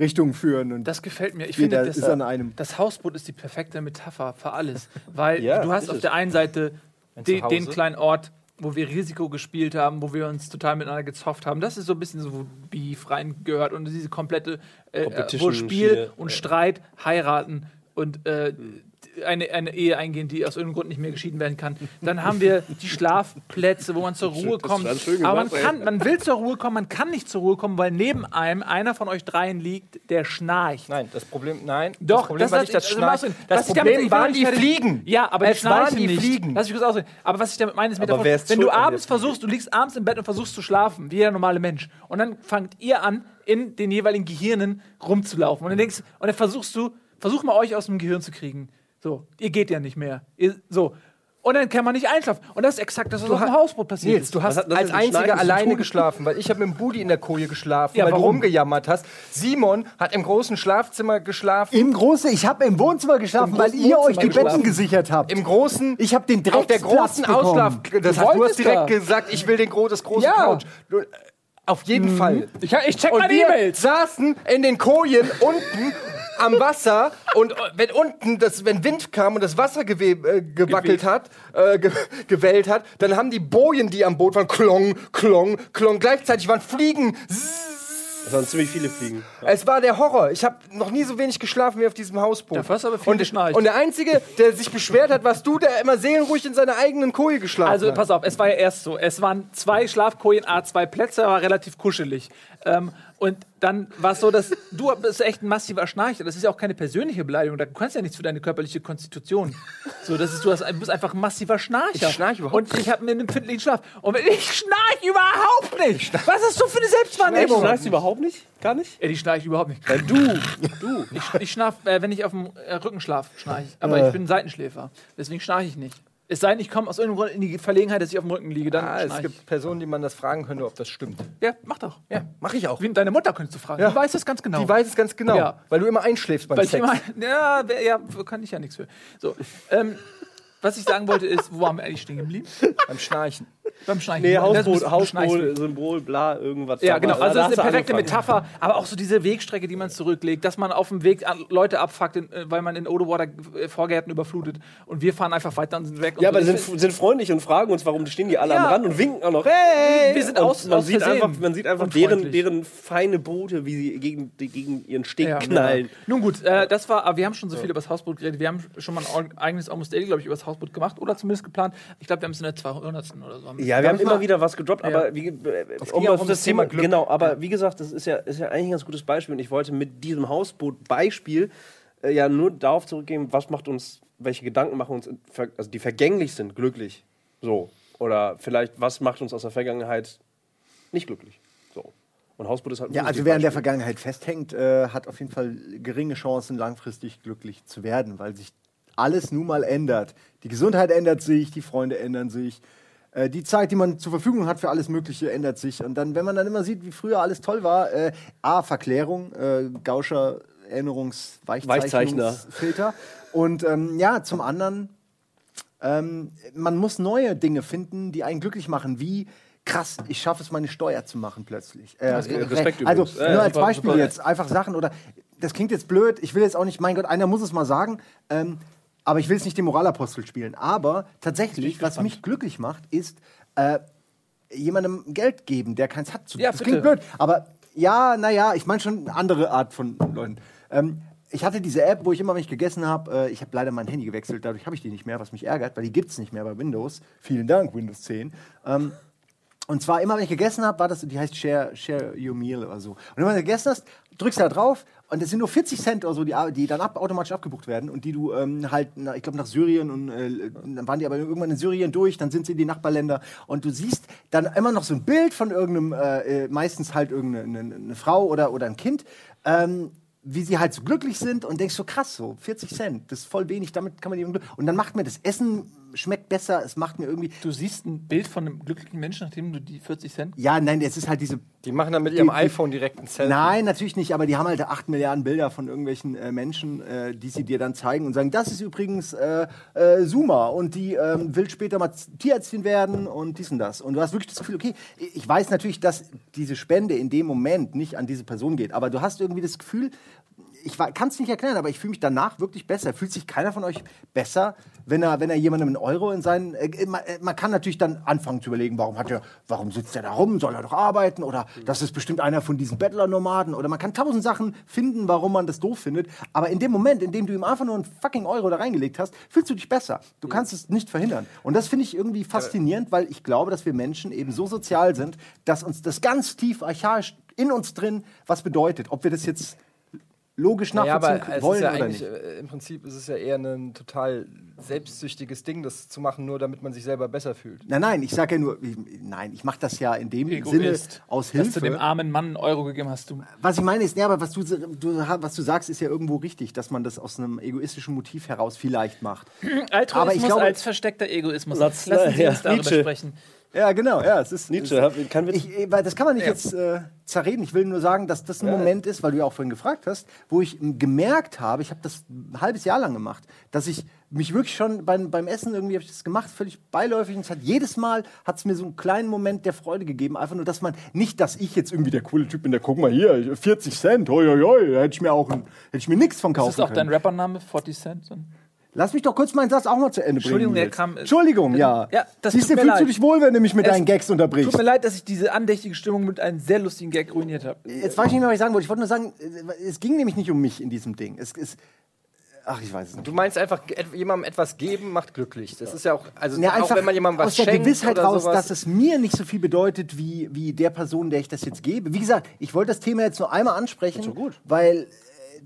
Richtungen führen. Und Das gefällt mir. Ich finde, das, ist an einem. das Hausboot ist die perfekte Metapher für alles. Weil Ja, du hast auf es. der einen Seite den, Zuhause. den kleinen Ort, wo wir Risiko gespielt haben, wo wir uns total miteinander gezofft haben. Das ist so ein bisschen so, wo Beef reingehört und diese komplette, äh, äh, wo Spiel Schiene, und. Streit, heiraten und äh, eine, eine Ehe eingehen, die aus irgendeinem Grund nicht mehr geschieden werden kann. Dann haben wir die Schlafplätze, wo man zur Ruhe Das kommt. Aber man, kann, man will zur Ruhe kommen, man kann nicht zur Ruhe kommen, weil neben einem einer von euch dreien liegt, der schnarcht. Nein, das Problem, nein. Doch, das Problem war nicht das also, Schnarchen. Das damit- Problem will waren die Fliegen. Ja, aber die es waren schnarchen die nicht. Fliegen. Lass mich kurz ausreden. Aber was ich damit meine, ist wer ist wenn du der abends versuchst, du liegst abends im Bett und versuchst zu schlafen, wie jeder normale Mensch, und dann fangt ihr an, in den jeweiligen Gehirnen rumzulaufen. Und dann denkst und dann versuchst du, versuch mal euch aus dem Gehirn zu kriegen. So, ihr geht ja nicht mehr. Ihr, so. Und dann kann man nicht einschlafen. Und das ist exakt das, was auf dem ha- Hausboot passiert Nils, ist. du hast hat als einziger alleine geschlafen, weil ich habe mit dem Budi in der Koje geschlafen, Ja, weil du warum? rumgejammert hast. Simon hat im großen Schlafzimmer geschlafen. Im Großen, ich habe im Wohnzimmer geschlafen, Im weil ihr euch die Betten geschlafen. gesichert habt. Im großen, ich habe den auf der großen. Auslaf. Das Du heißt, du hast direkt da. gesagt, ich will den gro das große Ja. Couch. Du, auf jeden Fall. ich, ich check Und meine wir E-Mails. saßen in den Kojen unten am Wasser und wenn unten das, wenn Wind kam und das Wasser gewe äh, gewackelt Geweht. hat, äh, ge gewellt hat, dann haben die Bojen, die am Boot waren, klong, klong, klong. Gleichzeitig waren Fliegen. Das waren ziemlich viele Fliegen. Es war der Horror. Ich habe noch nie so wenig geschlafen wie auf diesem Hausboot. Dafür hast aber viel und, geschnarcht. und der Einzige, der sich beschwert hat, warst du, der immer seelenruhig in seiner eigenen Koje geschlafen Also hat. pass auf, es war ja erst so. Es waren zwei Schlafkojen, A, zwei Plätze, war relativ kuschelig. Ähm, und dann war es so, dass du bist echt ein massiver Schnarcher. Das ist ja auch keine persönliche Beleidigung. Du kannst ja nichts für deine körperliche Konstitution. So, das ist, du, hast, du bist einfach ein massiver Schnarcher. Ich schnarch überhaupt Und ich habe einen empfindlichen Schlaf. Und ich schnarch überhaupt nicht. Was hast du für eine Selbstwahrnehmung? Schnarchst du überhaupt nicht? Gar nicht? Ja, die schnarche ich überhaupt nicht. Weil du, du. Ich, ich schlaf, äh, wenn ich auf dem äh, Rücken schlaf, schnarche ich. Aber ich bin ein Seitenschläfer. Deswegen schnarche ich nicht. Es sei denn, ich komme aus irgendeinem Grund in die Verlegenheit, dass ich auf dem Rücken liege. Dann ah, es gibt Personen, die man das fragen könnte, ob das stimmt. Ja, mach doch. Ja, mache ich auch. Wie deine Mutter könntest du fragen. Ja. Die weiß das ganz genau. Die weiß es ganz genau, Ja. weil du immer einschläfst beim Weil ich Sex. immer, ja, ja, kann ich ja nichts für. So, ähm, was ich sagen wollte ist, wo waren wir eigentlich stehen geblieben? beim Schnarchen. Beim Schnarchen. Nee, Das Hausboot, Hausboot. Symbol, bla, irgendwas. Ja, genau. Da Also das hast ist eine perfekte angefangen. Metapher. Aber auch so diese Wegstrecke, die man zurücklegt, dass man auf dem Weg Leute abfuckt, äh, weil man in Odewater äh, Vorgärten überflutet. Und wir fahren einfach weiter und sind weg. Ja, so. aber Ich sind, sind freundlich und fragen uns, warum stehen die alle Ja. am Rand und winken auch noch. Hey! Wir sind und aus- man aus sieht einfach, Man sieht einfach deren, deren feine Boote, wie sie gegen, gegen ihren Steg Ja, knallen. Ja. Nun gut, äh, das war, aber wir haben schon so viel über das Hausboot geredet. Wir haben schon mal ein eigenes Almost Daily, glaube ich, über das Hausboot gemacht oder zumindest geplant. Ich glaube, wir haben es in der 200. oder so. Ja, wir haben immer wieder was gedroppt, Ja. aber wie, äh, um ja auf um das Thema Thema Glück. Genau, aber wie gesagt, das ist ja, ist ja eigentlich ein ganz gutes Beispiel und ich wollte mit diesem Hausboot-Beispiel äh, ja nur darauf zurückgehen, was macht uns, welche Gedanken machen uns, in also die vergänglich sind, glücklich. So. Oder vielleicht, was macht uns aus der Vergangenheit nicht glücklich. So. Und Hausboot ist halt ein Ja, also wer an der. Vergangenheit festhängt, äh, hat auf jeden Fall geringe Chancen, langfristig glücklich zu werden, weil sich alles nun mal ändert. Die Gesundheit ändert sich, die Freunde ändern sich. äh, Die Zeit, die man zur Verfügung hat für alles Mögliche, ändert sich. Und dann, wenn man dann immer sieht, wie früher alles toll war, äh, A, Verklärung, äh, Gauscher Erinnerungsweichzeichnungsfilter. Und ähm, ja, zum anderen ähm, man muss neue Dinge finden, die einen glücklich machen, wie krass, ich schaffe es, meine Steuer zu machen plötzlich. Äh, Respekt also übrigens. Nur als Beispiel jetzt einfach Sachen oder das klingt jetzt blöd, ich will jetzt auch nicht, mein Gott, einer muss es mal sagen, ähm, aber ich will es nicht den Moralapostel spielen. Aber tatsächlich, was mich glücklich macht, ist äh, jemandem Geld geben, der keins hat. Ja, das bitte. klingt blöd, aber ja, naja, ich meine schon eine andere Art von Leuten. Ähm, ich hatte diese App, wo ich immer, wenn ich gegessen habe, äh, ich habe leider mein Handy gewechselt, dadurch habe ich die nicht mehr, was mich ärgert, weil die gibt es nicht mehr bei Windows. Vielen Dank, Windows 10. Ähm, und zwar immer, wenn ich gegessen habe, war das, die heißt Share, Share Your Meal oder so. Und wenn du gegessen hast, drückst da drauf und es sind nur 40 Cent oder so, die, die dann ab, automatisch abgebucht werden und die du ähm, halt, na, ich glaube, nach Syrien und äh, dann waren die aber irgendwann in Syrien durch, dann sind sie in die Nachbarländer und du siehst dann immer noch so ein Bild von irgendeinem, äh, äh, meistens halt irgendeine eine, Frau oder, oder ein Kind, ähm, wie sie halt so glücklich sind und denkst so krass, so 40 Cent, das ist voll wenig, damit kann man die Und dann macht mir das Essen schmeckt besser, es macht mir irgendwie. Du siehst ein Bild von einem glücklichen Menschen, nachdem du die 40 Cent. Ja, nein, es ist halt diese. Die machen dann mit ihrem Die- iPhone direkt ein Selfie. Nein, natürlich nicht, aber die haben halt 8 Milliarden Bilder von irgendwelchen äh, Menschen, äh, die sie dir dann zeigen und sagen, das ist übrigens äh, äh, Suma und die ähm, will später mal Tierärztin werden und dies und das. Und du hast wirklich das Gefühl, okay, ich weiß natürlich, dass diese Spende in dem Moment nicht an diese Person geht, aber du hast irgendwie das Gefühl, ich kann es nicht erklären, aber ich fühle mich danach wirklich besser. Fühlt sich keiner von euch besser, wenn er, wenn er jemandem einen Euro in seinen. Äh, man, äh, man kann natürlich dann anfangen zu überlegen, warum hat er, warum sitzt er da rum? Soll er doch arbeiten? Oder das ist bestimmt einer von diesen Bettler-Nomaden. Oder man kann tausend Sachen finden, warum man das doof findet. Aber in dem Moment, in dem du ihm einfach nur einen fucking Euro da reingelegt hast, fühlst du dich besser. Du kannst es nicht verhindern. Und das finde ich irgendwie faszinierend, weil ich glaube, dass wir Menschen eben so sozial sind, dass uns das ganz tief archaisch in uns drin was bedeutet. Ob wir das jetzt logisch nachvollziehen aber es wollen ist ja oder nicht. äh, im Prinzip ist es ja eher ein total selbstsüchtiges Ding, das zu machen, nur damit man sich selber besser fühlt. Nein, nein, ich sage ja nur, ich, nein, ich mache das ja in dem Egoist. Sinne aus Dass du dem Hilfe. armen Mann einen Euro gegeben hast. Du, Was ich meine ist, ja, aber was du, du, was du sagst, ist ja irgendwo richtig, dass man das aus einem egoistischen Motiv heraus vielleicht macht. Altruismus Aber ich glaube- als versteckter Egoismus. Lass- Lassen Sie ja, uns darüber Nietzsche. sprechen. Ja, genau, ja, es ist Nietzsche, es- kann ich, weil das kann man nicht jetzt äh, zerreden. Ich will nur sagen, dass das ein Moment ist, weil du ja auch vorhin gefragt hast, wo ich gemerkt habe, ich habe das ein halbes Jahr lang gemacht, dass ich mich wirklich schon beim, beim Essen irgendwie habe ich das gemacht, völlig beiläufig. Und es hat jedes Mal hat es mir so einen kleinen Moment der Freude gegeben, einfach nur, dass man nicht, dass ich jetzt irgendwie der coole Typ bin, der guck mal hier, 40 Cent, hoi, hoi, hoi, da hätte ich mir auch ein, hätte ich mir nichts von kaufen Das ist auch können. dein Rappername, 40 Cent? Lass mich doch kurz meinen Satz auch mal zu Ende bringen. Entschuldigung, der kam- Entschuldigung, ja. Ja, das Siehst du, tut mir fühlst du leid. dich wohl, wenn du mich mit Es deinen Gags unterbrichst? Tut mir leid, dass ich diese andächtige Stimmung mit einem sehr lustigen Gag ruiniert habe. Jetzt weiß ich nicht mehr, was ich sagen wollte. Ich wollte nur sagen, äh, es ging nämlich nicht um mich in diesem Ding. Es ist. Ach, ich weiß es nicht. Du meinst einfach, jemandem etwas geben macht glücklich. Das ist ja auch, also Ja, auch einfach wenn man jemandem was aus der schenkt Gewissheit oder raus, sowas. dass es mir nicht so viel bedeutet wie, wie der Person, der ich das jetzt gebe. Wie gesagt, ich wollte das Thema jetzt nur einmal ansprechen, weil äh,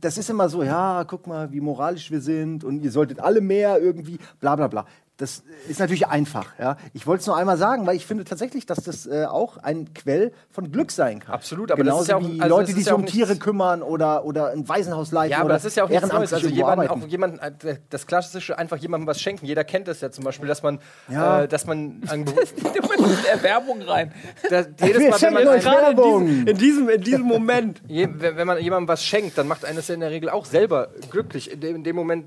das ist immer so, ja, guck mal, wie moralisch wir sind und ihr solltet alle mehr irgendwie, bla bla bla. Das ist natürlich einfach. Ja. Ich wollte es nur einmal sagen, weil ich finde tatsächlich, dass das äh, auch ein Quell von Glück sein kann. Absolut, aber das Genauso ist ja auch- wie also Leute, das die sich ja um Tiere kümmern oder, oder ein Waisenhaus leiten Ja, aber oder das ist ja auch nichts Neues. Also jemand, auch jemand, äh, das klassische, einfach jemandem was schenken. Jeder kennt das ja zum Beispiel, dass man, Ja. äh, dass man an, Du mit der Werbung rein. da, jedes Wir Mal, wenn man, euch einem- Werbung. In diesem, in diesem Moment. je, wenn man jemandem was schenkt, dann macht einen das ja in der Regel auch selber glücklich. In dem, in dem Moment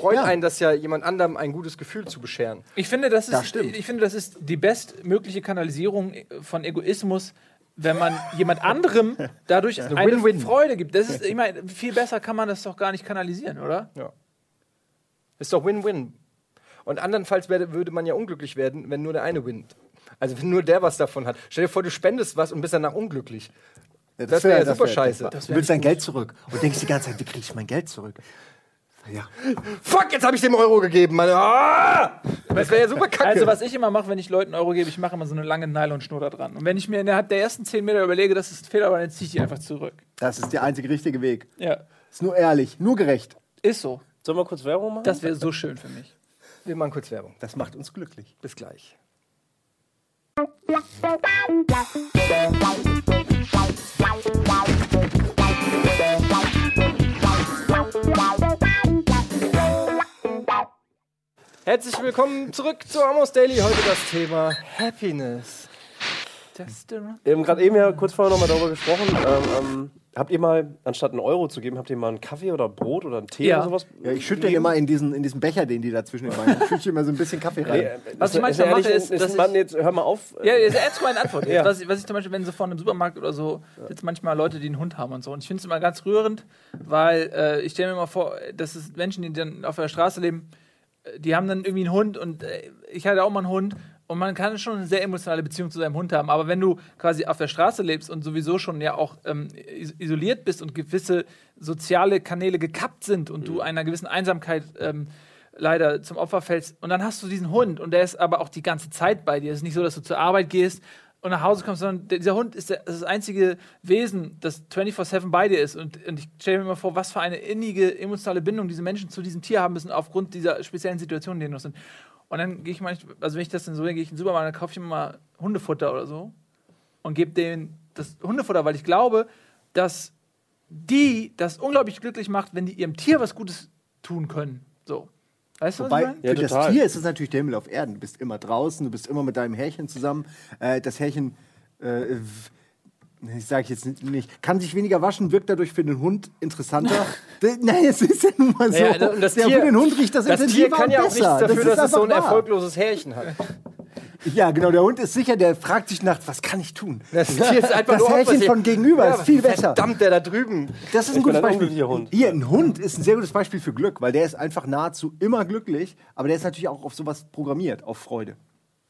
freut Ja. einen das ja, jemand anderem ein gutes Gefühl zu bescheren. Ich finde, das ist, Das stimmt. ich finde, das ist die bestmögliche Kanalisierung von Egoismus, wenn man jemand anderem dadurch eine, Win-Win. Freude gibt. Das ist, ich meine, viel besser kann man das doch gar nicht kanalisieren, oder? Ja. Ist doch Win-Win. Und andernfalls werde, würde man ja unglücklich werden, wenn nur der eine winnt. Also wenn nur der was davon hat. Stell dir vor, du spendest was und bist danach unglücklich. Ja, das wär ja super wär scheiße. Das Du willst dein Geld zurück und denkst die ganze Zeit, wie krieg ich mein Geld zurück? Ja. Fuck, jetzt habe ich dem Euro gegeben, Mann. Ah! Das wäre ja super kacke. Also, was ich immer mache, wenn ich Leuten Euro gebe, ich mache immer so eine lange Nylonschnur da dran. Und wenn ich mir innerhalb der ersten 10 Meter überlege, das ist ein Fehler, dann ziehe ich die einfach zurück. Das ist der einzige richtige Weg. Ja, Ist nur ehrlich, nur gerecht. ist so. Sollen wir kurz Werbung machen? Das wäre so schön für mich. Wir machen kurz Werbung. Das macht uns glücklich. Bis gleich. Herzlich willkommen zurück zu Amos Daily. Heute das Thema Happiness. Wir haben gerade eben ja kurz vorher nochmal darüber gesprochen. Ähm, ähm, habt ihr mal, anstatt einen Euro zu geben, habt ihr mal einen Kaffee oder Brot oder einen Tee Ja. oder sowas? Ja, ich schütte immer in diesen, in diesen Becher, den die dazwischen. Ich schütte immer so ein bisschen Kaffee rein. Was das- ich manchmal mache, ist, ist dass Mann, ich- jetzt hör mal auf. Ja, jetzt ernst meine Antwort. Ja. Was, ich, was ich zum Beispiel, wenn sie vor einem Supermarkt oder so, sitzen manchmal Leute, die einen Hund haben und so. Und ich finde es immer ganz rührend, weil äh, ich stelle mir mal vor, dass es Menschen, die dann auf der Straße leben, die haben dann irgendwie einen Hund und äh, ich hatte auch mal einen Hund. Und man kann schon eine sehr emotionale Beziehung zu seinem Hund haben. Aber wenn du quasi auf der Straße lebst und sowieso schon ja auch ähm, is- isoliert bist und gewisse soziale Kanäle gekappt sind und du einer gewissen Einsamkeit ähm, leider zum Opfer fällst und dann hast du diesen Hund und der ist aber auch die ganze Zeit bei dir. Es ist nicht so, dass du zur Arbeit gehst und nach Hause kommst, sondern der, dieser Hund ist der, das, ist das einzige Wesen, das 24-7 bei dir ist. Und, und ich stelle mir mal vor, was für eine innige emotionale Bindung diese Menschen zu diesem Tier haben müssen, aufgrund dieser speziellen Situation, in denen wir sind. Und dann gehe ich manchmal, also wenn ich das dann so, gehe ich in den Supermarkt, dann kaufe ich mir mal Hundefutter oder so und gebe denen das Hundefutter, weil ich glaube, dass die das unglaublich glücklich macht, wenn die ihrem Tier was Gutes tun können. So. Weißt du, was ich Wobei? Ja, für das total. Tier ist es natürlich der Himmel auf Erden. Du bist immer draußen, du bist immer mit deinem Härchen zusammen. Äh, das Härchen, äh, ich sage jetzt nicht- kann sich weniger waschen, wirkt dadurch für den Hund interessanter. Nein, es ist ja nun mal so. Naja, und das der Tier- für den Hund riecht das, Das intensiver Tier kann und ja auch besser. nichts dafür, das dass es so ein wahr. erfolgloses Härchen hat. Ja, genau, der Hund ist sicher, der fragt sich nachts, was kann ich tun? Das Tier ist einfach Das nur Härchen von gegenüber ist viel besser. Verdammt, der da drüben. Das ist ein Ich gutes ein Beispiel. unglücklicher Hund. Hier, ein Hund ist ein sehr gutes Beispiel für Glück, weil der ist einfach nahezu immer glücklich, aber der ist natürlich auch auf sowas programmiert, auf Freude.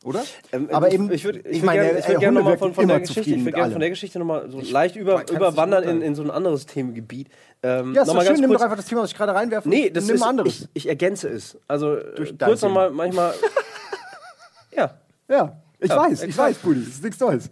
Oder? Ähm, aber ich, eben, ich würde ich ich würd meine, gerne der- würd der gern noch mal Hunde von, von der Geschichte, zufrieden ich mit würde gerne von der Geschichte nochmal so leicht über, überwandern in, in so ein anderes Themengebiet. Ähm, Ja, ist noch doch mal schön, ganz nimm doch kurz- einfach das Thema, was ich gerade reinwerfe. Nee, das nimm ist, ein anderes. ich, ich ergänze es. Also Durch äh, kurz nochmal, manchmal. ja, ja, ich Ja, weiß, ich weiß, Pudi, das ist nichts Neues.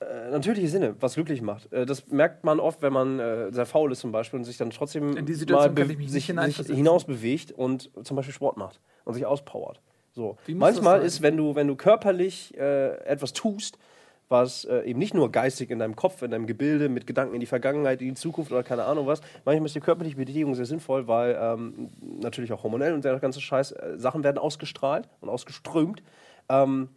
äh, natürliche Sinne, was glücklich macht. Äh, das merkt man oft, wenn man äh, sehr faul ist zum Beispiel und sich dann trotzdem In die Situation mal sich, sich hinaus bewegt und zum Beispiel Sport macht und sich auspowert. So. Manchmal ist, wenn du, wenn du körperlich äh, etwas tust, was äh, eben nicht nur geistig in deinem Kopf, in deinem Gebilde, mit Gedanken in die Vergangenheit, in die Zukunft oder keine Ahnung was, manchmal ist die körperliche Betätigung sehr sinnvoll, weil ähm, natürlich auch hormonell und der ganze Scheiß, äh, Sachen werden ausgestrahlt und ausgeströmt, ähm,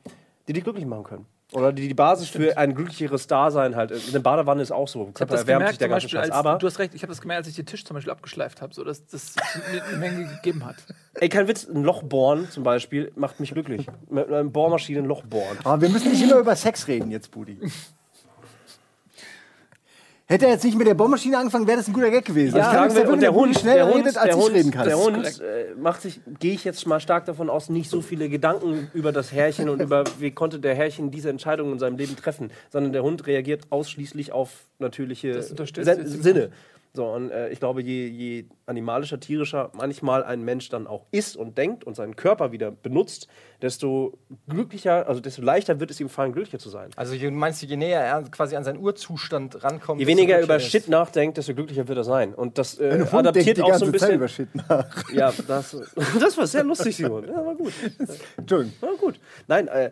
die dich glücklich machen können. Oder die die Basis für ein glücklicheres Dasein halt. Eine Badewanne ist auch so. Ich habe das Körper gemerkt, zum Beispiel, als, Aber, du hast recht, ich habe das gemerkt, als ich den Tisch zum Beispiel abgeschleift habe, so dass das mir eine Menge gegeben hat. ey, kein Witz, ein Loch bohren zum Beispiel macht mich glücklich. Mit einer Bohrmaschine ein Loch bohren. Aber wir müssen nicht immer über Sex reden jetzt, Budi. Hätte er jetzt nicht mit der Bohrmaschine angefangen, wäre das ein guter Gag gewesen. Also sagen nichts wir, und der Hund, schneller der Hund, redet, als der ich Hund, reden kann. der Hund äh, macht sich, gehe ich jetzt mal stark davon aus, nicht so viele Gedanken über das Herrchen und über, wie konnte der Herrchen diese Entscheidung in seinem Leben treffen, sondern der Hund reagiert ausschließlich auf natürliche Sinne. So, und äh, ich glaube, je, je animalischer, tierischer manchmal ein Mensch dann auch ist und denkt und seinen Körper wieder benutzt, desto glücklicher, also desto leichter wird es ihm fallen, glücklicher zu sein. Also je, meinst du, je näher er quasi an seinen Urzustand rankommt, Je weniger glücklicher über ist. Shit nachdenkt, desto glücklicher wird er sein. Und das äh, Hund adaptiert auch so ein Zeit bisschen. über Shit nach. Ja, das, das war sehr lustig, Simon. Ja, war gut. Entschuldigung. War gut. Nein, äh,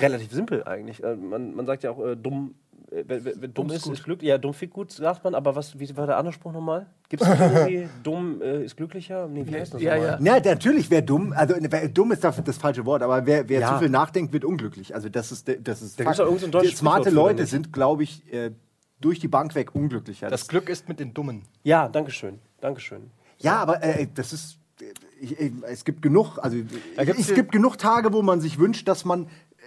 relativ simpel eigentlich. Äh, man, man sagt ja auch, äh, dumm, äh, dumm ist, ist Glück. Ja, dumm fickt gut, sagt man. Aber was, wie war der andere Spruch nochmal? Gibt es irgendwie, dumm äh, ist glücklicher? Nee, wie heißt das Ja, ja. Ja, natürlich, wer dumm, also wer, dumm ist dafür das falsche Wort, aber wer, wer Ja. zu viel nachdenkt, wird unglücklich. Also das ist, das ist Da so ein deutsches Die Smarte Leute sind, glaube ich, äh, durch die Bank weg unglücklicher. Das Glück ist mit den Dummen. Ja, dankeschön. Dankeschön. Ja, aber äh, das ist. Ich, ich, es gibt genug, also es gibt genug Tage, wo man sich wünscht, dass man,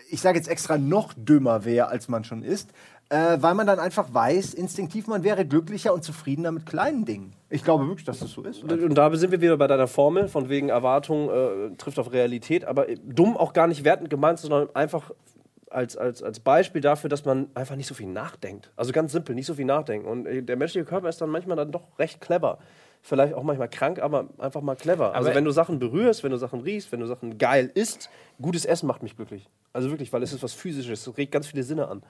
ich sage jetzt extra, noch dümmer wäre, als man schon ist, äh, weil man dann einfach weiß, instinktiv, man wäre glücklicher und zufriedener mit kleinen Dingen. Ich glaube wirklich, dass das so ist. Und da sind wir wieder bei deiner Formel, von wegen Erwartung äh, trifft auf Realität, aber äh, dumm auch gar nicht wertend gemeint, sondern einfach als, als, als Beispiel dafür, dass man einfach nicht so viel nachdenkt. Also ganz simpel, nicht so viel nachdenken. Und äh, der menschliche Körper ist dann manchmal dann doch recht clever. Vielleicht auch manchmal krank, aber einfach mal clever. also Aber- wenn du Sachen berührst, wenn du Sachen riechst, wenn du Sachen geil isst, gutes Essen macht mich glücklich. Also wirklich, weil es ist was Physisches, es regt ganz viele Sinne an.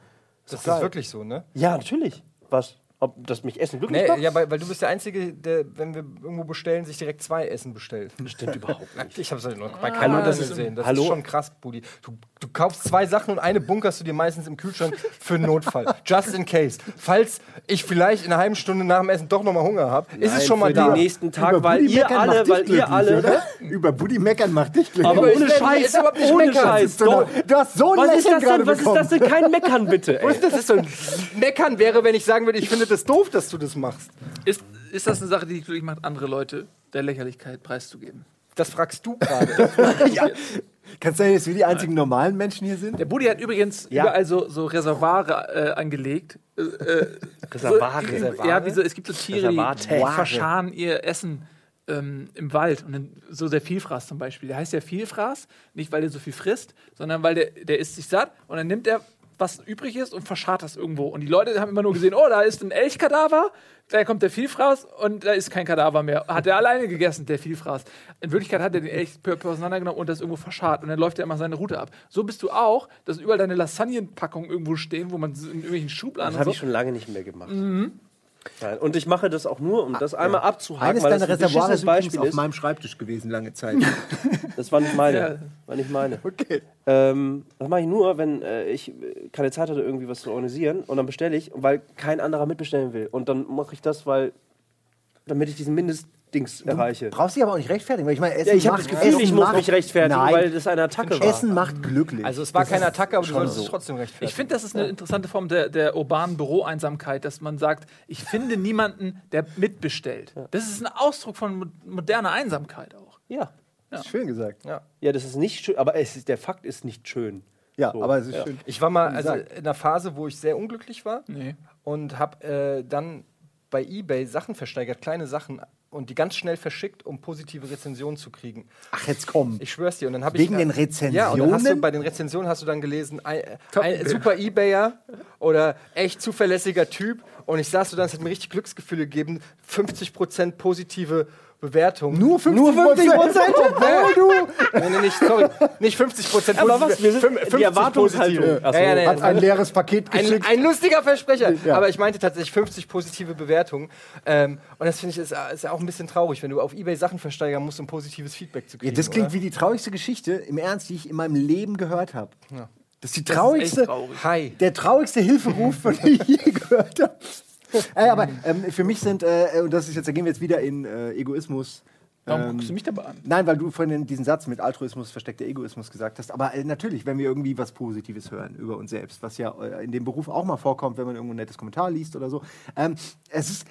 Das geil. ist wirklich so, ne? Ja, natürlich. Was? Ob das mich Essen glücklich Nee, macht? ja, weil, weil du bist der Einzige, der, wenn wir irgendwo bestellen, sich direkt zwei Essen bestellt. Stimmt überhaupt nicht. Ich habe es noch bei keinem Hallo, anderen das gesehen. Das Hallo? ist schon krass, Budi. Du, du kaufst zwei Sachen und eine bunkerst du dir meistens im Kühlschrank für einen Notfall. Just in case. Falls ich vielleicht in einer halben Stunde nach dem Essen doch nochmal Hunger habe, ist es schon mal für da. den nächsten Tag, Über weil Buddy ihr alle, weil ihr alle. Oder? Über Buddy meckern macht dich glücklich. Aber Aber ohne Scheiß, ist überhaupt nicht ohne meckern. Scheiß. Du, du hast so ein Was ist das denn? Was ist das denn? Kein Meckern, bitte. Ey. Das ist so ein Meckern wäre, wenn ich sagen würde, ich finde das doof, dass du das machst. Ist, ist das eine Sache, die dich glücklich macht, andere Leute der Lächerlichkeit preiszugeben? Das fragst du gerade. ja. Kannst du sagen, dass wir die einzigen normalen Menschen hier sind? Der Buddy hat übrigens Ja. überall so, so Reservare äh, angelegt. Äh, äh, Reservare? So, Reservare? Ja, wie so, es gibt so Tiere, die Reservate. verscharen ihr Essen ähm, im Wald. Und dann, so der Vielfraß zum Beispiel. Der heißt ja Vielfraß, nicht weil der so viel frisst, sondern weil der, der isst sich satt und dann nimmt er was übrig ist und verscharrt das irgendwo. Und die Leute haben immer nur gesehen, oh, da ist ein Elchkadaver, da kommt der Vielfraß und da ist kein Kadaver mehr. Hat er alleine gegessen, der Vielfraß. In Wirklichkeit hat er den Elch auseinandergenommen und das irgendwo verscharrt. Und dann läuft er immer seine Route ab. So bist du auch, dass überall deine Lasagnenpackungen irgendwo stehen, wo man in irgendwelchen Schubladen Das habe so. ich schon lange nicht mehr gemacht. Nein. Und ich mache das auch nur, um das einmal abzuhaken, Eines weil deiner beschissenes ist Beispiel auf ist. meinem Schreibtisch gewesen lange Zeit. Das war nicht meine. Ja. War nicht meine. okay. Ähm, das mache ich nur, wenn äh, ich keine Zeit hatte, irgendwie was zu organisieren. Und dann bestelle ich, weil kein anderer mitbestellen will. Und dann mache ich das, weil damit ich diesen Mindestdings erreiche. Brauchst dich aber auch nicht rechtfertigen, weil ich meine, Essen Ja, ich habe das macht, Gefühl, Essen ich muss macht, mich rechtfertigen, Nein, weil das eine Attacke war. Essen macht glücklich. Also es war keine Attacke, aber du solltest so. es trotzdem rechtfertigen. Ich finde, das ist eine interessante Form der, der urbanen Büroeinsamkeit, dass man sagt, ich finde niemanden, der mitbestellt. Das ist ein Ausdruck von mo- moderner Einsamkeit auch. Ja. Das ist schön gesagt. Ja. Ja, das ist nicht schön, aber es ist, der Fakt ist nicht schön. Ja, So, aber es ist ja. schön. Ich war mal also in einer Phase, wo ich sehr unglücklich war Nee. und habe äh, dann bei eBay Sachen versteigert, kleine Sachen und die ganz schnell verschickt, um positive Rezensionen zu kriegen. Ach, jetzt komm. Ich schwör's dir. Und dann hab ich, Wegen den Ja, und dann hast du, Rezensionen? bei den Rezensionen hast du dann gelesen, ein, ein super Ebayer oder echt zuverlässiger Typ. Und ich saß so dann, es hat mir richtig Glücksgefühle gegeben, 50% positive Bewertung. Nur 50 Prozent, obwohl du. Nee, nee, nicht, sorry, nicht 50 Prozent Aber was? Wir sind- die Erwartungshaltung. Ja, ja, nee, Hat ein leeres Paket ein, geschickt. ein lustiger Versprecher. Ja. Aber ich meinte tatsächlich 50 positive Bewertungen. Ähm, und das finde ich ist, ist ja auch ein bisschen traurig, wenn du auf Ebay Sachen versteigern musst, um positives Feedback zu Ja, kriegen. das klingt oder? wie die traurigste Geschichte, im Ernst, die ich in meinem Leben gehört habe. Das ist die Das ist traurigste, traurig. Hi. der traurigste Hilferuf, von dem ich je gehört habe. Äh, aber ähm, für mich sind, äh, und das ist jetzt, da gehen wir jetzt wieder in äh, Egoismus. Warum Ähm, guckst du mich dabei an? Nein, weil du vorhin diesen Satz mit Altruismus, versteckter Egoismus gesagt hast. Aber äh, natürlich, wenn wir irgendwie was Positives hören über uns selbst, was ja äh, in dem Beruf auch mal vorkommt, wenn man irgendwo ein nettes Kommentar liest oder so. Ähm, es ist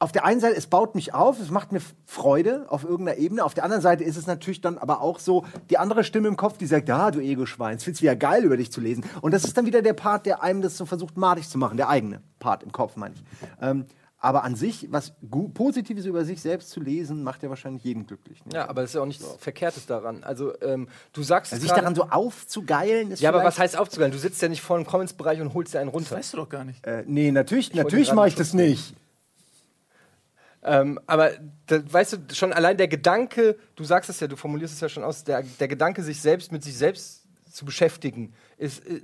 auf der einen Seite, es baut mich auf, es macht mir Freude auf irgendeiner Ebene. Auf der anderen Seite ist es natürlich dann aber auch so die andere Stimme im Kopf, die sagt, ja, du Ego-Schwein, es find's wieder geil, über dich zu lesen. Und das ist dann wieder der Part, der einem das so versucht, madig zu machen, der eigene Part im Kopf, meine ich. Ähm, aber an sich, was Positives über sich selbst zu lesen, macht ja wahrscheinlich jeden glücklich. Ne? Ja, aber das ist ja auch nichts Verkehrtes daran. Also, ähm, du sagst Also es sich daran so aufzugeilen ist Ja, aber was heißt aufzugeilen? Du sitzt ja nicht vor dem Comments-Bereich und holst dir einen runter. Weißt du doch gar nicht. Äh, nee, natürlich, natürlich mache ich das nicht. Ähm, aber da, weißt du, schon allein der Gedanke, du sagst es ja, du formulierst es ja schon aus, der, der Gedanke, sich selbst mit sich selbst zu beschäftigen, ist, äh,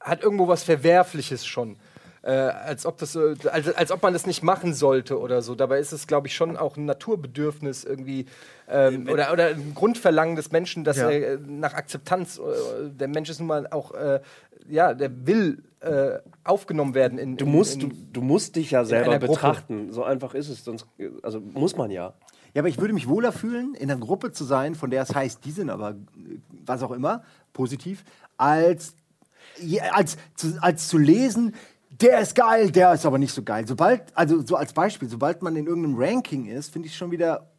hat irgendwo was Verwerfliches schon. Äh, als, ob das, so- als, als ob man das nicht machen sollte oder so. Dabei ist es, glaube ich, schon auch ein Naturbedürfnis irgendwie ähm, oder, oder ein Grundverlangen des Menschen, dass Ja. er äh, nach Akzeptanz, äh, der Mensch ist nun mal auch, äh, ja, der will äh, aufgenommen werden in. Du in, musst, in, du, du musst dich ja selber betrachten. So einfach ist es. Sonst, also muss man ja. Ja, aber ich würde mich wohler fühlen, in einer Gruppe zu sein, von der es heißt, die sind aber, äh, was auch immer, positiv, als, je- als, zu, als zu lesen, der ist geil, der ist aber nicht so geil. Sobald, also so als Beispiel, sobald man in irgendeinem Ranking ist, finde ich schon wieder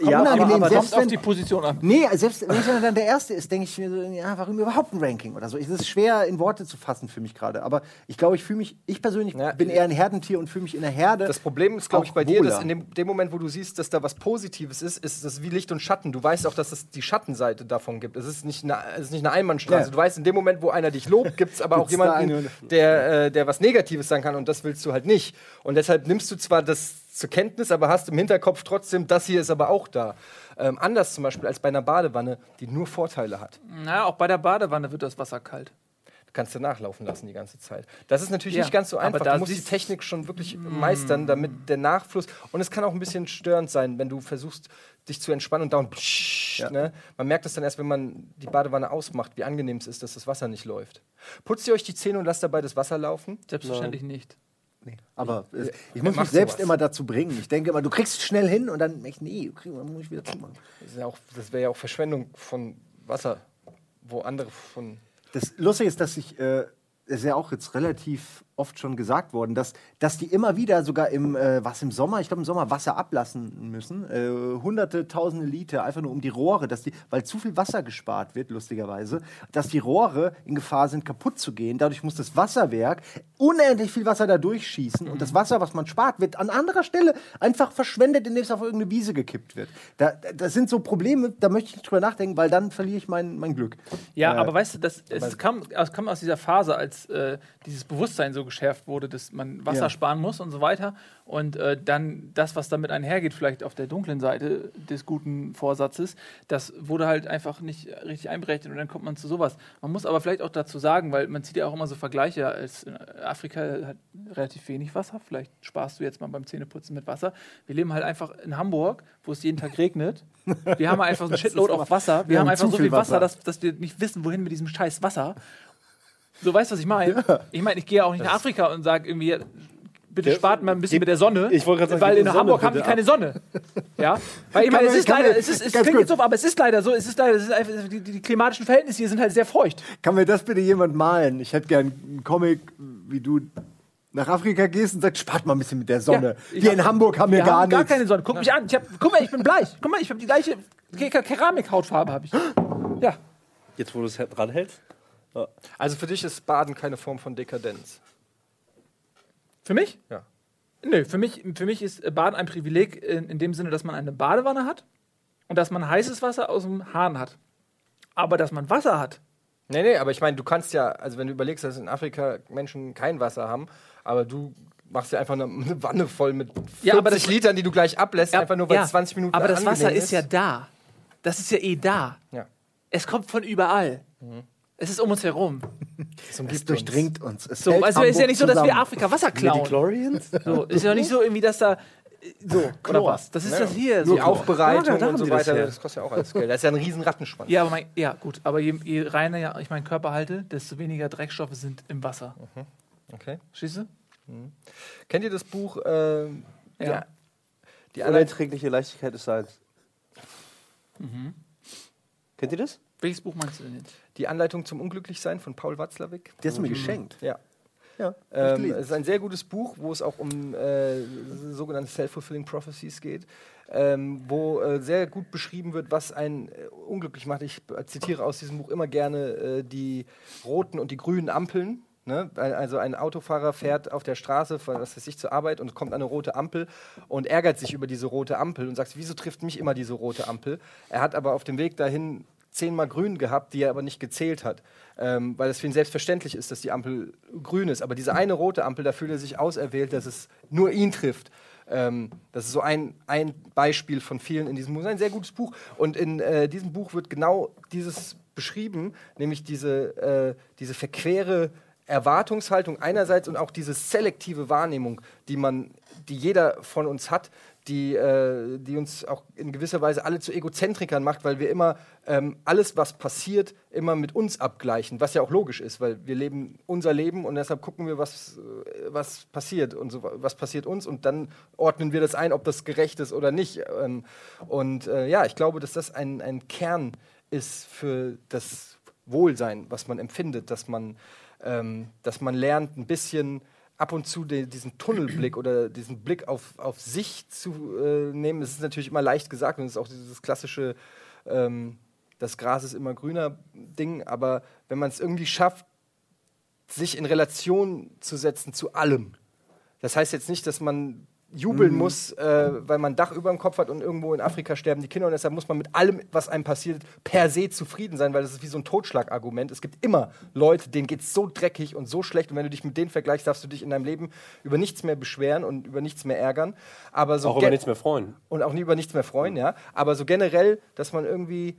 Ja, aber- unangenehm. aber selbst Kommt auf wenn, die Position an. Nee, selbst wenn man dann der Erste ist, denke ich mir so, ja, warum überhaupt ein Ranking oder so? Es ist schwer in Worte zu fassen für mich gerade. Aber ich glaube, ich fühle mich, ich persönlich Ja, bin eher ein Herdentier und fühle mich in der Herde. Das Problem ist, glaube ich, bei dir, dass wohler. in dem, dem Moment, wo du siehst, dass da was Positives ist, ist das wie Licht und Schatten. Du weißt auch, dass es die Schattenseite davon gibt. Es ist nicht eine, es ist nicht eine Einbahnstraße. Ja. Du weißt, in dem Moment, wo einer dich lobt, gibt es aber auch jemanden, der, äh, der was Negatives sagen kann und das willst du halt nicht. Und deshalb nimmst du zwar das zur Kenntnis, aber hast im Hinterkopf trotzdem, das hier ist aber auch da. Ähm, anders zum Beispiel als bei einer Badewanne, die nur Vorteile hat. Na, auch bei der Badewanne wird das Wasser kalt. Du kannst du nachlaufen lassen die ganze Zeit. Das ist natürlich Ja, nicht ganz so aber einfach. da Du musst die Technik schon wirklich meistern, damit der Nachfluss. Und es kann auch ein bisschen störend sein, wenn du versuchst, dich zu entspannen und dauernd. pssst, ne? Man merkt es dann erst, wenn man die Badewanne ausmacht, wie angenehm es ist, dass das Wasser nicht läuft. Putzt ihr euch die Zähne und lasst dabei das Wasser laufen? Selbstverständlich nicht. Nee, aber äh, ich muss mich selbst sowas. immer dazu bringen. Ich denke immer, du kriegst es schnell hin und dann ich, nee, krieg- dann muss ich wieder zumachen. Das, ja das wäre ja auch Verschwendung von Wasser, wo andere von. Das Lustige ist, dass ich, äh, es ist ja auch jetzt relativ oft schon gesagt worden, dass, dass die immer wieder sogar im, äh, was im Sommer, ich glaube im Sommer Wasser ablassen müssen, äh, hunderte, tausende Liter, einfach nur um die Rohre, dass die, weil zu viel Wasser gespart wird, lustigerweise, dass die Rohre in Gefahr sind, kaputt zu gehen. Dadurch muss das Wasserwerk unendlich viel Wasser da durchschießen und das Wasser, was man spart, wird an anderer Stelle einfach verschwendet, indem es auf irgendeine Wiese gekippt wird. Da, das sind so Probleme, da möchte ich nicht drüber nachdenken, weil dann verliere ich mein, mein Glück. Ja, Äh, aber weißt du, das, es kam, es kam aus dieser Phase, als äh, dieses Bewusstsein so geschärft wurde, dass man Wasser Ja. sparen muss und so weiter. Und äh, dann das, was damit einhergeht, vielleicht auf der dunklen Seite des guten Vorsatzes, das wurde halt einfach nicht richtig einberechnet und dann kommt man zu sowas. Man muss aber vielleicht auch dazu sagen, weil man zieht ja auch immer so Vergleiche, als Afrika hat relativ wenig Wasser, vielleicht sparst du jetzt mal beim Zähneputzen mit Wasser. Wir leben halt einfach in Hamburg, wo es jeden Tag regnet. Wir haben einfach so ein Shitload auf Wasser. Wir, wir haben haben einfach so viel viel Wasser, Wasser. dass, dass wir nicht wissen, wohin mit diesem scheiß Wasser. So, weißt du, was ich meine? Ich meine, ich gehe ja auch nicht nach Afrika und sage irgendwie, bitte Der- spart mal ein bisschen mit der Sonne, ich wollte gerade sagen, weil in Sonne Hamburg haben die keine Sonne. Ja? Weil ich meine, es ist leider, man- es, ist, es klingt jetzt so, aber es ist leider so, es ist leider, es ist einfach, die, die, klimatischen Verhältnisse hier sind halt sehr feucht. Kann mir das bitte jemand malen? Ich hätte gern einen Comic, wie du nach Afrika gehst und sagst, spart mal ein bisschen mit der Sonne. Ja, wir hab- in Hamburg haben wir, Wir gar haben gar nichts. keine Sonne. Guck mich an. Ich hab, guck mal, ich bin bleich. Guck mal, ich habe die gleiche Ke- Ke- Keramikhautfarbe habe ich. Ja. Jetzt, wo du es dran Also für dich ist Baden keine Form von Dekadenz. Für mich? Ja. Nö, für mich, für mich ist äh, Baden ein Privileg in, in dem Sinne, dass man eine Badewanne hat und dass man heißes Wasser aus dem Hahn hat. Aber dass man Wasser hat, Nee, nee, aber ich meine, du kannst ja, also wenn du überlegst, dass in Afrika Menschen kein Wasser haben, aber du machst ja einfach eine, eine Wanne voll mit 40 Ja, aber das- Litern, die du gleich ablässt, einfach nur weil Ja, es 20 Minuten Aber das Wasser ist ja da. Das ist ja eh da. Ja. Es kommt von überall. Es ist um uns herum. Es Es durchdringt uns. Es So, hält also ist ja Hamburg nicht so, dass wir. Afrika Wasser klauen. Chlorians? So, ist ja nicht so irgendwie, dass da. äh, So, oder was? Das ist Ja. das hier. uns. So. Die Aufbereitung haben und so die das weiter, her. das, kostet ja auch alles Geld. Das ist ja ein riesen Rattenschwanz. Ja, aber mein, ja, gut. Aber je, je reiner ja, ich meinen Körper halte, desto weniger Dreckstoffe sind im Wasser. Okay. Verstehst du? Kennt ihr das Buch? ähm, Ja. ja. Die Die unerträgliche Leichtigkeit des Seins. Kennt ihr das? Welches Buch meinst du denn jetzt? Die Anleitung zum Unglücklichsein von Paul Watzlawick. Der ist mir geschenkt. Ja. Ja, Ähm, es ist ein sehr gutes Buch, wo es auch um äh, sogenannte Self-Fulfilling Prophecies geht, ähm, wo äh, sehr gut beschrieben wird, was einen äh, unglücklich macht. Ich äh, zitiere aus diesem Buch immer gerne äh, die roten und die grünen Ampeln. Ne? Also ein Autofahrer fährt auf der Straße, von was weiß ich, zur Arbeit und kommt an eine rote Ampel und ärgert sich über diese rote Ampel und sagt, wieso trifft mich immer diese rote Ampel? Er hat aber auf dem Weg dahin zehnmal grün gehabt, die er aber nicht gezählt hat, ähm, weil es für ihn selbstverständlich ist, dass die Ampel grün ist. Aber diese eine rote Ampel, da fühlt er sich auserwählt, dass es nur ihn trifft. Ähm, das ist so ein, ein Beispiel von vielen in diesem Buch. Ein sehr gutes Buch. Und in äh, diesem Buch wird genau dieses beschrieben, nämlich diese, äh, diese verquere Erwartungshaltung einerseits und auch diese selektive Wahrnehmung, die man, die jeder von uns hat, die, äh, die uns auch in gewisser Weise alle zu Egozentrikern macht, weil wir immer ähm, alles, was passiert, immer mit uns abgleichen, was ja auch logisch ist, weil wir leben unser Leben und deshalb gucken wir, was, äh, was passiert und so, was passiert uns und dann ordnen wir das ein, ob das gerecht ist oder nicht. Ähm, und äh, ja, ich glaube, dass das ein, ein Kern ist für das Wohlsein, was man empfindet, dass man, ähm, dass man lernt, ein bisschen ab und zu de, diesen Tunnelblick oder diesen Blick auf, auf sich zu äh, nehmen. Ist natürlich immer leicht gesagt und es ist auch dieses klassische, ähm, das Gras ist immer grüner Ding, aber wenn man es irgendwie schafft, sich in Relation zu setzen zu allem. Das heißt jetzt nicht, dass man jubeln muss, äh, weil man ein Dach über dem Kopf hat und irgendwo in Afrika sterben die Kinder und deshalb muss man mit allem, was einem passiert, per se zufrieden sein, weil das ist wie so ein Totschlagargument. Es gibt immer Leute, denen geht es so dreckig und so schlecht und wenn du dich mit denen vergleichst, darfst du dich in deinem Leben über nichts mehr beschweren und über nichts mehr ärgern. Aber so Auch über nichts mehr freuen. und auch nie über nichts mehr freuen, ja. Aber so generell, dass man irgendwie,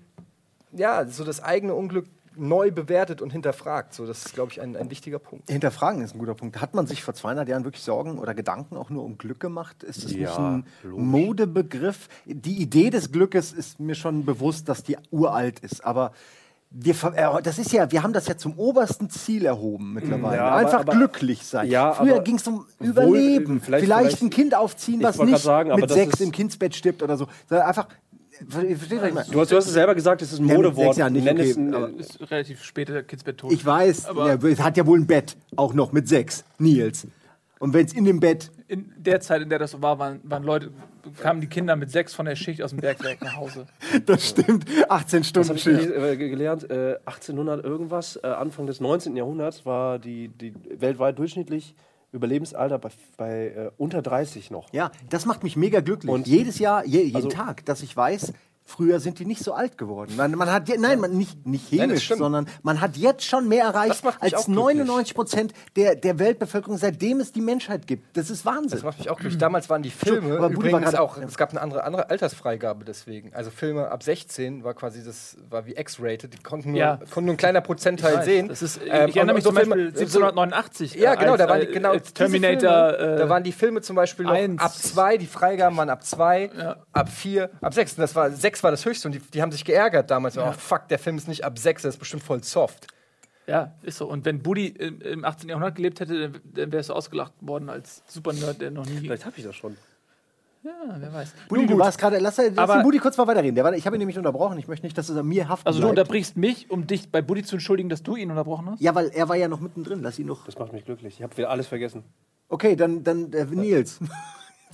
ja, so das eigene Unglück neu bewertet und hinterfragt. So, das ist, glaube ich, ein, ein wichtiger Punkt. Hinterfragen ist ein guter Punkt. Hat man sich vor 200 Jahren wirklich Sorgen oder Gedanken auch nur um Glück gemacht? Ist das nicht Ja, ein logisch. Modebegriff? Die Idee des Glückes ist mir schon bewusst, dass die uralt ist. Aber wir, äh, das ist ja, wir haben das ja zum obersten Ziel erhoben mittlerweile. Ja, Einfach aber- glücklich sein. Ja, Früher ging es um wohl- Überleben. vielleicht- vielleicht, vielleicht- ein Kind aufziehen, was nicht sagen, mit sechs im Kindsbett stirbt oder so. Einfach, versteht ihr, was ich meine? Du hast, du hast es selber gesagt, es ist ein Ja, Modewort. Jahren nicht, okay, es ein, aber- Ist relativ später Kidsbett tot. Ich weiß, Aber- ja, es hat ja wohl ein Bett, auch noch mit sechs, Nils. Und wenn es in dem Bett in der Zeit, in der das so war, waren, waren Leute, kamen die Kinder mit sechs von der Schicht aus dem Bergwerk nach Hause. Das stimmt. 18 Was Stunden habe ich äh, ge- gelernt? Äh, 1800 irgendwas, äh, Anfang des 19. Jahrhunderts war die, die weltweit durchschnittlich Überlebensalter bei, bei äh, unter 30 noch. Ja, das macht mich mega glücklich. Und- Jedes Jahr, je, jeden Also- Tag, dass ich weiß, früher sind die nicht so alt geworden. Man, man hat, je- nein, man, nicht, nicht Nein, chemisch, stimmt. sondern man hat jetzt schon mehr erreicht als auch glücklich. 99 Prozent der, der Weltbevölkerung, seitdem es die Menschheit gibt. Das ist Wahnsinn. Das macht mich auch glücklich. Damals waren die Filme aber übrigens auch, es gab eine andere, andere Altersfreigabe deswegen. Also Filme ab 16 war quasi das, war wie X-rated, die konnten nur, Ja. konnten nur ein kleiner Prozentteil weiß, sehen. Das ist, Ähm, ich erinnere und mich so zum Beispiel Filme- so- 1789. Ja, genau, als, da waren die, äh, genau diese Terminator. Filme, äh, da waren die Filme zum Beispiel noch eins. ab zwei, die Freigaben waren ab zwei, Ja. ab vier, ab sechs. Und das war, sechs war das höchste und die, die haben sich geärgert damals. Oh fuck, der Film ist nicht ab sechs, der ist bestimmt voll soft. Ja, ist so. Und wenn Buddy im, im 18. Jahrhundert gelebt hätte, dann, wärst du ausgelacht worden als Super-Nerd, der noch nie. Vielleicht habe ich das schon. Ja, wer weiß. Budi, du warst gerade, lass, lass Aber- den Budi kurz mal weiterreden. Der war, ich habe ihn nämlich unterbrochen. Ich möchte nicht, dass es an mir haften Also du bleibt. unterbrichst mich, um dich bei Buddy zu entschuldigen, dass du ihn unterbrochen hast? Ja, weil er war ja noch mittendrin. Lass ihn noch. Das macht mich glücklich. Ich habe wieder alles vergessen. Okay, dann, dann äh, Nils.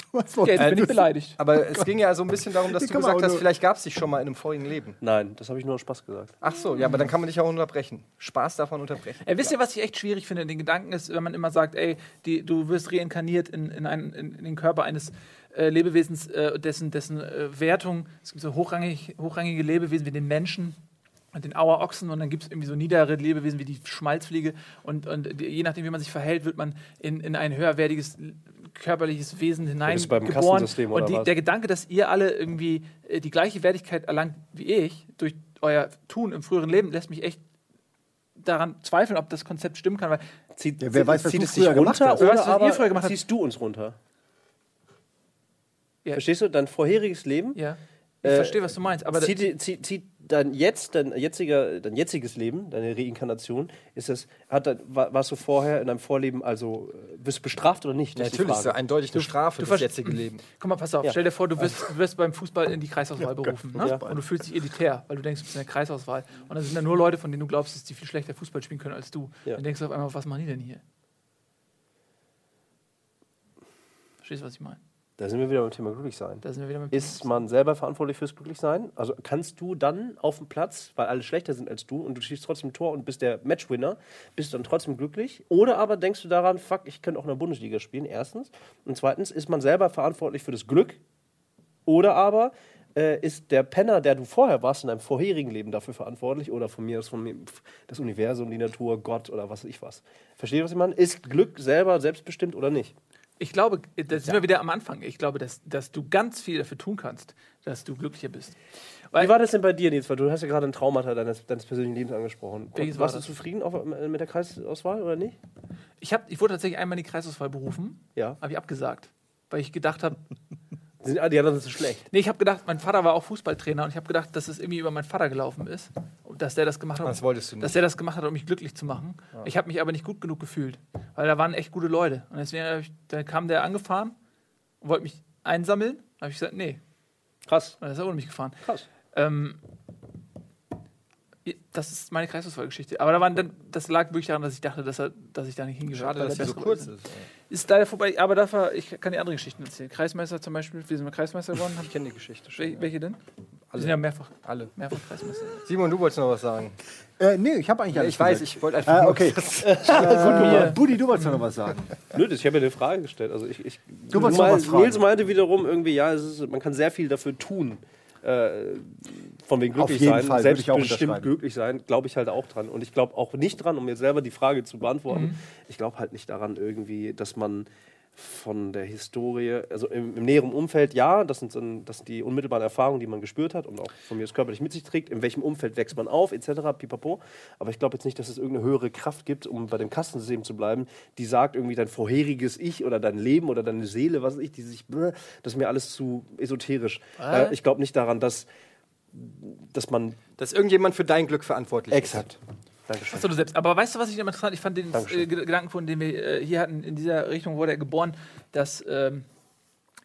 Was Ja, jetzt bin ich beleidigt. Aber es ging ja so ein bisschen darum, dass Hier du gesagt hast, vielleicht gab es dich schon mal in einem vorigen Leben. Nein, das habe ich nur aus Spaß gesagt. Ach so, ja, aber dann kann man dich auch unterbrechen. Spaß man unterbrechen. Ey, wisst ihr, was ich echt schwierig finde? Den Gedanken ist, wenn man immer sagt, ey, die, du wirst reinkarniert in, in, einen, in, in den Körper eines äh, Lebewesens, äh, dessen, dessen äh, Wertung, es gibt so hochrangig, hochrangige Lebewesen wie den Menschen und den Auerochsen und dann gibt es irgendwie so niedere Lebewesen wie die Schmalzfliege und, und die, je nachdem, wie man sich verhält, wird man in, in ein höherwertiges körperliches Wesen hineingeboren. Oder Und die, der Gedanke, dass ihr alle irgendwie äh, die gleiche Wertigkeit erlangt wie ich durch euer Tun im früheren Leben, lässt mich echt daran zweifeln, ob das Konzept stimmen kann, weil Zieht, Ja, wer weiß, was zieht du es dich früher gemacht runter hast. Wer oder weiß, was ihr aber früher gemacht habt. ziehst du uns runter? Ja. Verstehst du? Dein vorheriges Leben Ja. Ich Äh, verstehe, was du meinst, aber zieht, zieht, zieht dein jetzt, dein jetziger, dein jetziges Leben, deine Reinkarnation, ist das, hat dein, war, warst du vorher in deinem Vorleben also äh, wirst du bestraft oder nicht? Das ist die Natürlich ist ja Frage. eindeutig eine Strafe, das verst- jetzige Leben. guck mal, pass auf, Ja. stell dir vor, du wirst, du wirst beim Fußball in die Kreisauswahl berufen ne? Ja. und du fühlst dich elitär, weil du denkst, du bist in der Kreisauswahl und dann sind da nur Leute, von denen du glaubst, dass die viel schlechter Fußball spielen können als du. Ja. Dann denkst du auf einmal, was machen die denn hier? Verstehst du, was ich meine? Da sind wir wieder beim Thema Glücklichsein. Da sind wir wieder mit Ist man selber verantwortlich fürs Glücklichsein? Also kannst du dann auf dem Platz, weil alle schlechter sind als du und du schießt trotzdem ein Tor und bist der Matchwinner, bist du dann trotzdem glücklich? Oder aber denkst du daran, fuck, ich könnte auch in der Bundesliga spielen, erstens. Und zweitens, ist man selber verantwortlich für das Glück? Oder aber äh, ist der Penner, der du vorher warst, in deinem vorherigen Leben dafür verantwortlich? Oder von mir aus von mir, pf, das Universum, die Natur, Gott oder was weiß ich was. Versteht ihr, was ich meine? Ist Glück selber selbstbestimmt oder nicht? Ich glaube, da sind wir wieder am Anfang. Ich glaube, dass, dass du ganz viel dafür tun kannst, dass du glücklicher bist. Weil, Wie war das denn bei dir, Nils? Weil du hast ja gerade ein Traumata deines, deines persönlichen Lebens angesprochen. Welches war Warst du das? zufrieden auf, mit der Kreisauswahl oder nicht? ich, hab, ich wurde tatsächlich einmal in die Kreisauswahl berufen, Ja. habe ich abgesagt, weil ich gedacht habe, sind- die anderen sind so schlecht. Nee, ich habe gedacht, mein Vater war auch Fußballtrainer und ich habe gedacht, dass es irgendwie über meinen Vater gelaufen ist. Dass der das gemacht hat. Das wolltest du nicht. Dass der das gemacht hat, um mich glücklich zu machen. Ich habe mich aber nicht gut genug gefühlt, weil da waren echt gute Leute. Und deswegen ich, da kam der angefahren und wollte mich einsammeln. Da habe ich gesagt, nee. Krass. Und dann ist er ohne mich gefahren. Krass. Ähm, das ist meine Kreisauswahlgeschichte. Aber da waren dann, das lag wirklich daran, dass ich dachte, dass, er, dass ich da nicht hingehöre. Schade, weil dass die so kurz ist. Ist leider vorbei. Aber dafür, ich kann die andere Geschichten erzählen. Kreismeister zum Beispiel, wir sind mal Kreismeister geworden. Ich kenne die Geschichte schon. Wel welche denn? Wir Alle. sind ja mehrfach, Alle. mehrfach Kreismeister. Simon, du wolltest noch was sagen. Äh, nee, ich habe eigentlich alles ich weiß, gesagt. ich wollte einfach Ah, nur- okay. mir. äh, Budi, du wolltest noch was sagen. Nö, das, ich habe ja eine Frage gestellt. Also ich, ich, Du wolltest noch was fragen. Nils meinte wiederum irgendwie, ja, es ist, man kann sehr viel dafür tun. Äh, von wegen glücklich sein, Fall, würde ich auch selbstbestimmt glücklich sein, glaube ich halt auch dran. Und ich glaube auch nicht dran, um mir selber die Frage zu beantworten, Mhm. ich glaube halt nicht daran irgendwie, dass man von der Historie, also im, im näheren Umfeld, ja, das sind, so- das sind die unmittelbaren Erfahrungen, die man gespürt hat und auch von mir aus körperlich mit sich trägt, in welchem Umfeld wächst man auf, etc., pipapo. Aber ich glaube jetzt nicht, dass es irgendeine höhere Kraft gibt, um bei dem Kastensystem zu bleiben, die sagt irgendwie dein vorheriges Ich oder dein Leben oder deine Seele, was weiß ich, die sich, das ist mir alles zu esoterisch. Äh, ich glaube nicht daran, dass, dass man Dass irgendjemand für dein Glück verantwortlich exakt. Dankeschön. Achso, du selbst. Aber weißt du, was ich immer interessant Ich fand den äh, Ge- Gedanken, von dem wir äh, hier hatten, in dieser Richtung wurde er geboren, dass ähm,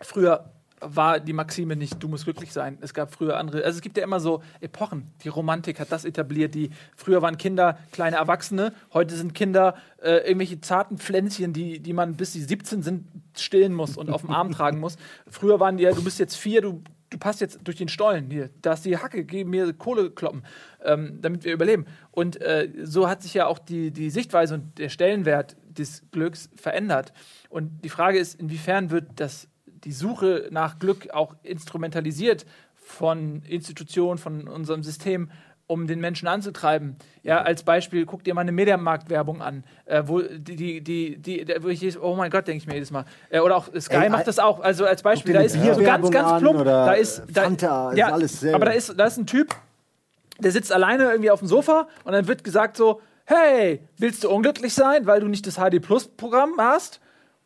früher war die Maxime nicht, du musst glücklich sein. Es gab früher andere, also es gibt ja immer so Epochen. Die Romantik hat das etabliert, die früher waren Kinder kleine Erwachsene, heute sind Kinder äh, irgendwelche zarten Pflänzchen, die, die man bis sie 17 sind stillen muss und auf dem Arm tragen muss. Früher waren die ja, du bist jetzt vier, du, du passt jetzt durch den Stollen hier, da ist die Hacke, gib mir Kohle kloppen, ähm, damit wir überleben. Und äh, so hat sich ja auch die, die Sichtweise und der Stellenwert des Glücks verändert. Und die Frage ist, inwiefern wird das, die Suche nach Glück auch instrumentalisiert von Institutionen, von unserem System, um den Menschen anzutreiben. Ja, als Beispiel, guck dir mal eine Mediamarkt-Werbung an, äh, wo die, die, die, die, wo ich jedes, oh mein Gott, denke ich mir jedes Mal. Äh, oder auch Sky Ey, macht das auch. Also als Beispiel, da ist so ganz, ganz an plump, da ist da, Fanta, ist ja, alles selber. Aber da ist, da ist ein Typ, der sitzt alleine irgendwie auf dem Sofa und dann wird gesagt so, hey, willst du unglücklich sein, weil du nicht das HD Plus Programm hast?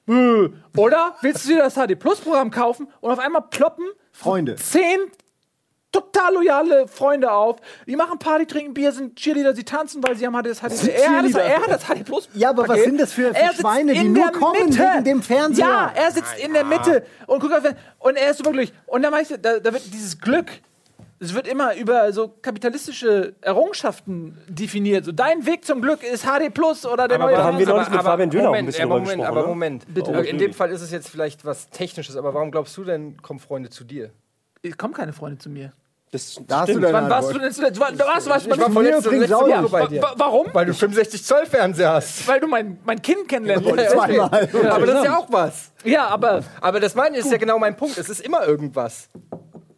Oder willst du dir das HD Plus Programm kaufen und auf einmal ploppen Freunde. zehn total loyale Freunde auf. Die machen Party, trinken Bier, sind Cheerleader, sie tanzen, weil sie haben das HD Sind er, hat das, er hat das HD Plus Ja, aber was sind das für- für Schweine, die in nur der kommen Mitte. wegen dem Fernseher? Ja, er sitzt in der Mitte und guckt auf und er ist super glücklich. Und dann meinst du, da, da wird dieses Glück Es wird immer über so kapitalistische Errungenschaften definiert. So, dein Weg zum Glück ist HD Plus oder der Aber neue da haben wir Fernseher. neulich mit Fabian Döner auch ein Moment, bisschen ja, drüber Moment, aber? Moment. Bitte. Äh, In dem Fall ist es jetzt vielleicht was Technisches, aber warum glaubst du denn, kommen Freunde zu dir? Es kommen keine Freunde zu mir. Das Da hast du stimmt. Wann warst du denn zuletzt? Warst, du warst Ich war bei vor mir. letzte. Woche bei dir. Wa- Warum? Weil du 65 Zoll Fernseher hast. Weil du mein, mein Kind kennenlernen wolltest. Zweimal. aber das ist ja auch was. Ja, aber Aber das meine ist ja genau mein Punkt. Es ist immer irgendwas.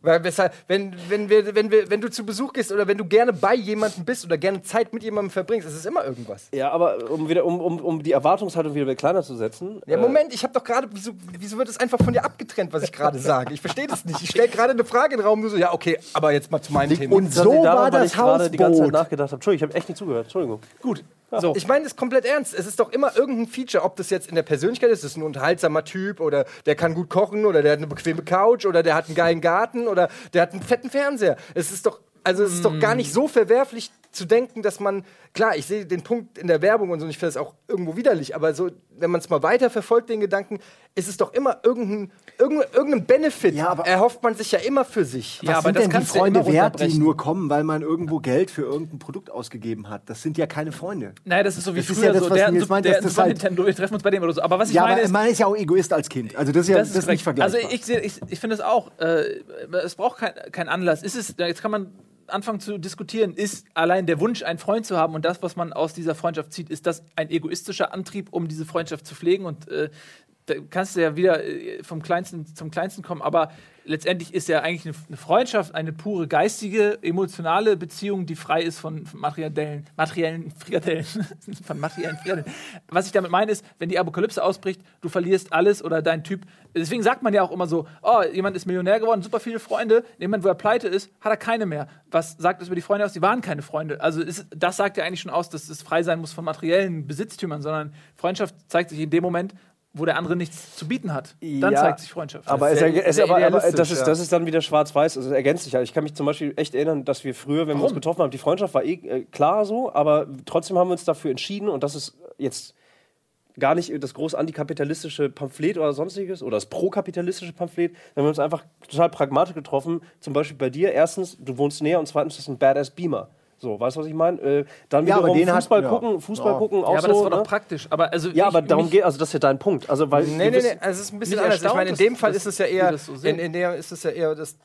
Weil weshalb, wenn, wenn, wir, wenn, wir, wenn du zu Besuch gehst oder wenn du gerne bei jemandem bist oder gerne Zeit mit jemandem verbringst, es ist immer irgendwas. Ja, aber um, wieder, um, um, um die Erwartungshaltung wieder kleiner zu setzen. Ja, äh, Moment, ich habe doch gerade, wieso, wieso wird es einfach von dir abgetrennt, was ich gerade sage? Ich verstehe das nicht. Ich stelle gerade eine Frage in den Raum, du so, ja, okay, aber jetzt mal zu meinem Thema. Und so daran, war weil das ich gerade die ganze Zeit Hausboot. nachgedacht habe. Entschuldigung, ich habe echt nicht zugehört. Entschuldigung. gut. So. Ich meine das komplett ernst. Es ist doch immer irgendein Feature, ob das jetzt in der Persönlichkeit ist, das ist ein unterhaltsamer Typ oder der kann gut kochen oder der hat eine bequeme Couch oder der hat einen geilen Garten oder der hat einen fetten Fernseher. Es ist doch, also es ist doch gar nicht so verwerflich zu denken, dass man, klar, ich sehe den Punkt in der Werbung und so, und ich finde das auch irgendwo widerlich, aber so, wenn man es mal weiter verfolgt, den Gedanken, ist es doch immer irgendein, irgendein, irgendein Benefit, Ja, aber- erhofft man sich ja immer für sich. Was Ja, aber sind das denn die ja Freunde wert, die nur kommen, weil man irgendwo Geld für irgendein Produkt ausgegeben hat? Das sind ja keine Freunde. Naja, das ist so wie Das ist früher ja das, so, der, Super- meint, der das halt- Nintendo, wir treffen uns bei dem oder so. Aber was ich ja, meine aber ist, man ist ja auch Egoist als Kind. Also das ist ja das ist nicht vergleichbar. Also ich, sehe- ich, ich finde es auch, äh, es braucht keinen kein Anlass. Ist es, jetzt kann man anfangen zu diskutieren, ist allein der Wunsch, einen Freund zu haben und das, was man aus dieser Freundschaft zieht, ist das ein egoistischer Antrieb, um diese Freundschaft zu pflegen und äh, da kannst du ja wieder äh, vom Kleinsten zum Kleinsten kommen, aber letztendlich ist ja eigentlich eine, Freundschaft eine pure geistige, emotionale Beziehung, die frei ist von, von materiellen, materiellen Frikadellen. von materiellen Frikadellen. Was ich damit meine ist, wenn die Apokalypse ausbricht, du verlierst alles oder dein Typ. Deswegen sagt man ja auch immer so: Oh, jemand ist Millionär geworden, super viele Freunde. Jemand, wo er pleite ist, hat er keine mehr. Was sagt das über die Freunde aus? Die waren keine Freunde. Also ist, das sagt ja eigentlich schon aus, dass es frei sein muss von materiellen Besitztümern, sondern Freundschaft zeigt sich in dem Moment, wo der andere nichts zu bieten hat. Dann Ja, zeigt sich Freundschaft. Aber, es, sehr- es, sehr aber, aber das, ist, ja. das ist dann wieder schwarz-weiß, also es ergänzt sich ja. Ich kann mich zum Beispiel echt erinnern, dass wir früher, wenn wir uns getroffen haben, die Freundschaft war eh äh, klar so, aber trotzdem haben wir uns dafür entschieden und das ist jetzt gar nicht das groß antikapitalistische Pamphlet oder sonstiges oder das prokapitalistische Pamphlet, sondern wir haben uns einfach total pragmatisch getroffen. Zum Beispiel bei dir, erstens, du wohnst näher und zweitens, das ist ein Badass Beamer. So, weißt du, was ich meine? Äh, dann Ja, aber wiederum den hat- Fußball ja. gucken, Fußball Ja. gucken, auch ja, aber das so. war doch ne? praktisch. Aber also Ja, ich- aber darum geht, also das ist ja dein Punkt. Also, weil Nee, nee, nee, also es ist ein bisschen anders. Ich meine, in dem Fall ist es ja eher, so in, in der ist es ja eher, dass,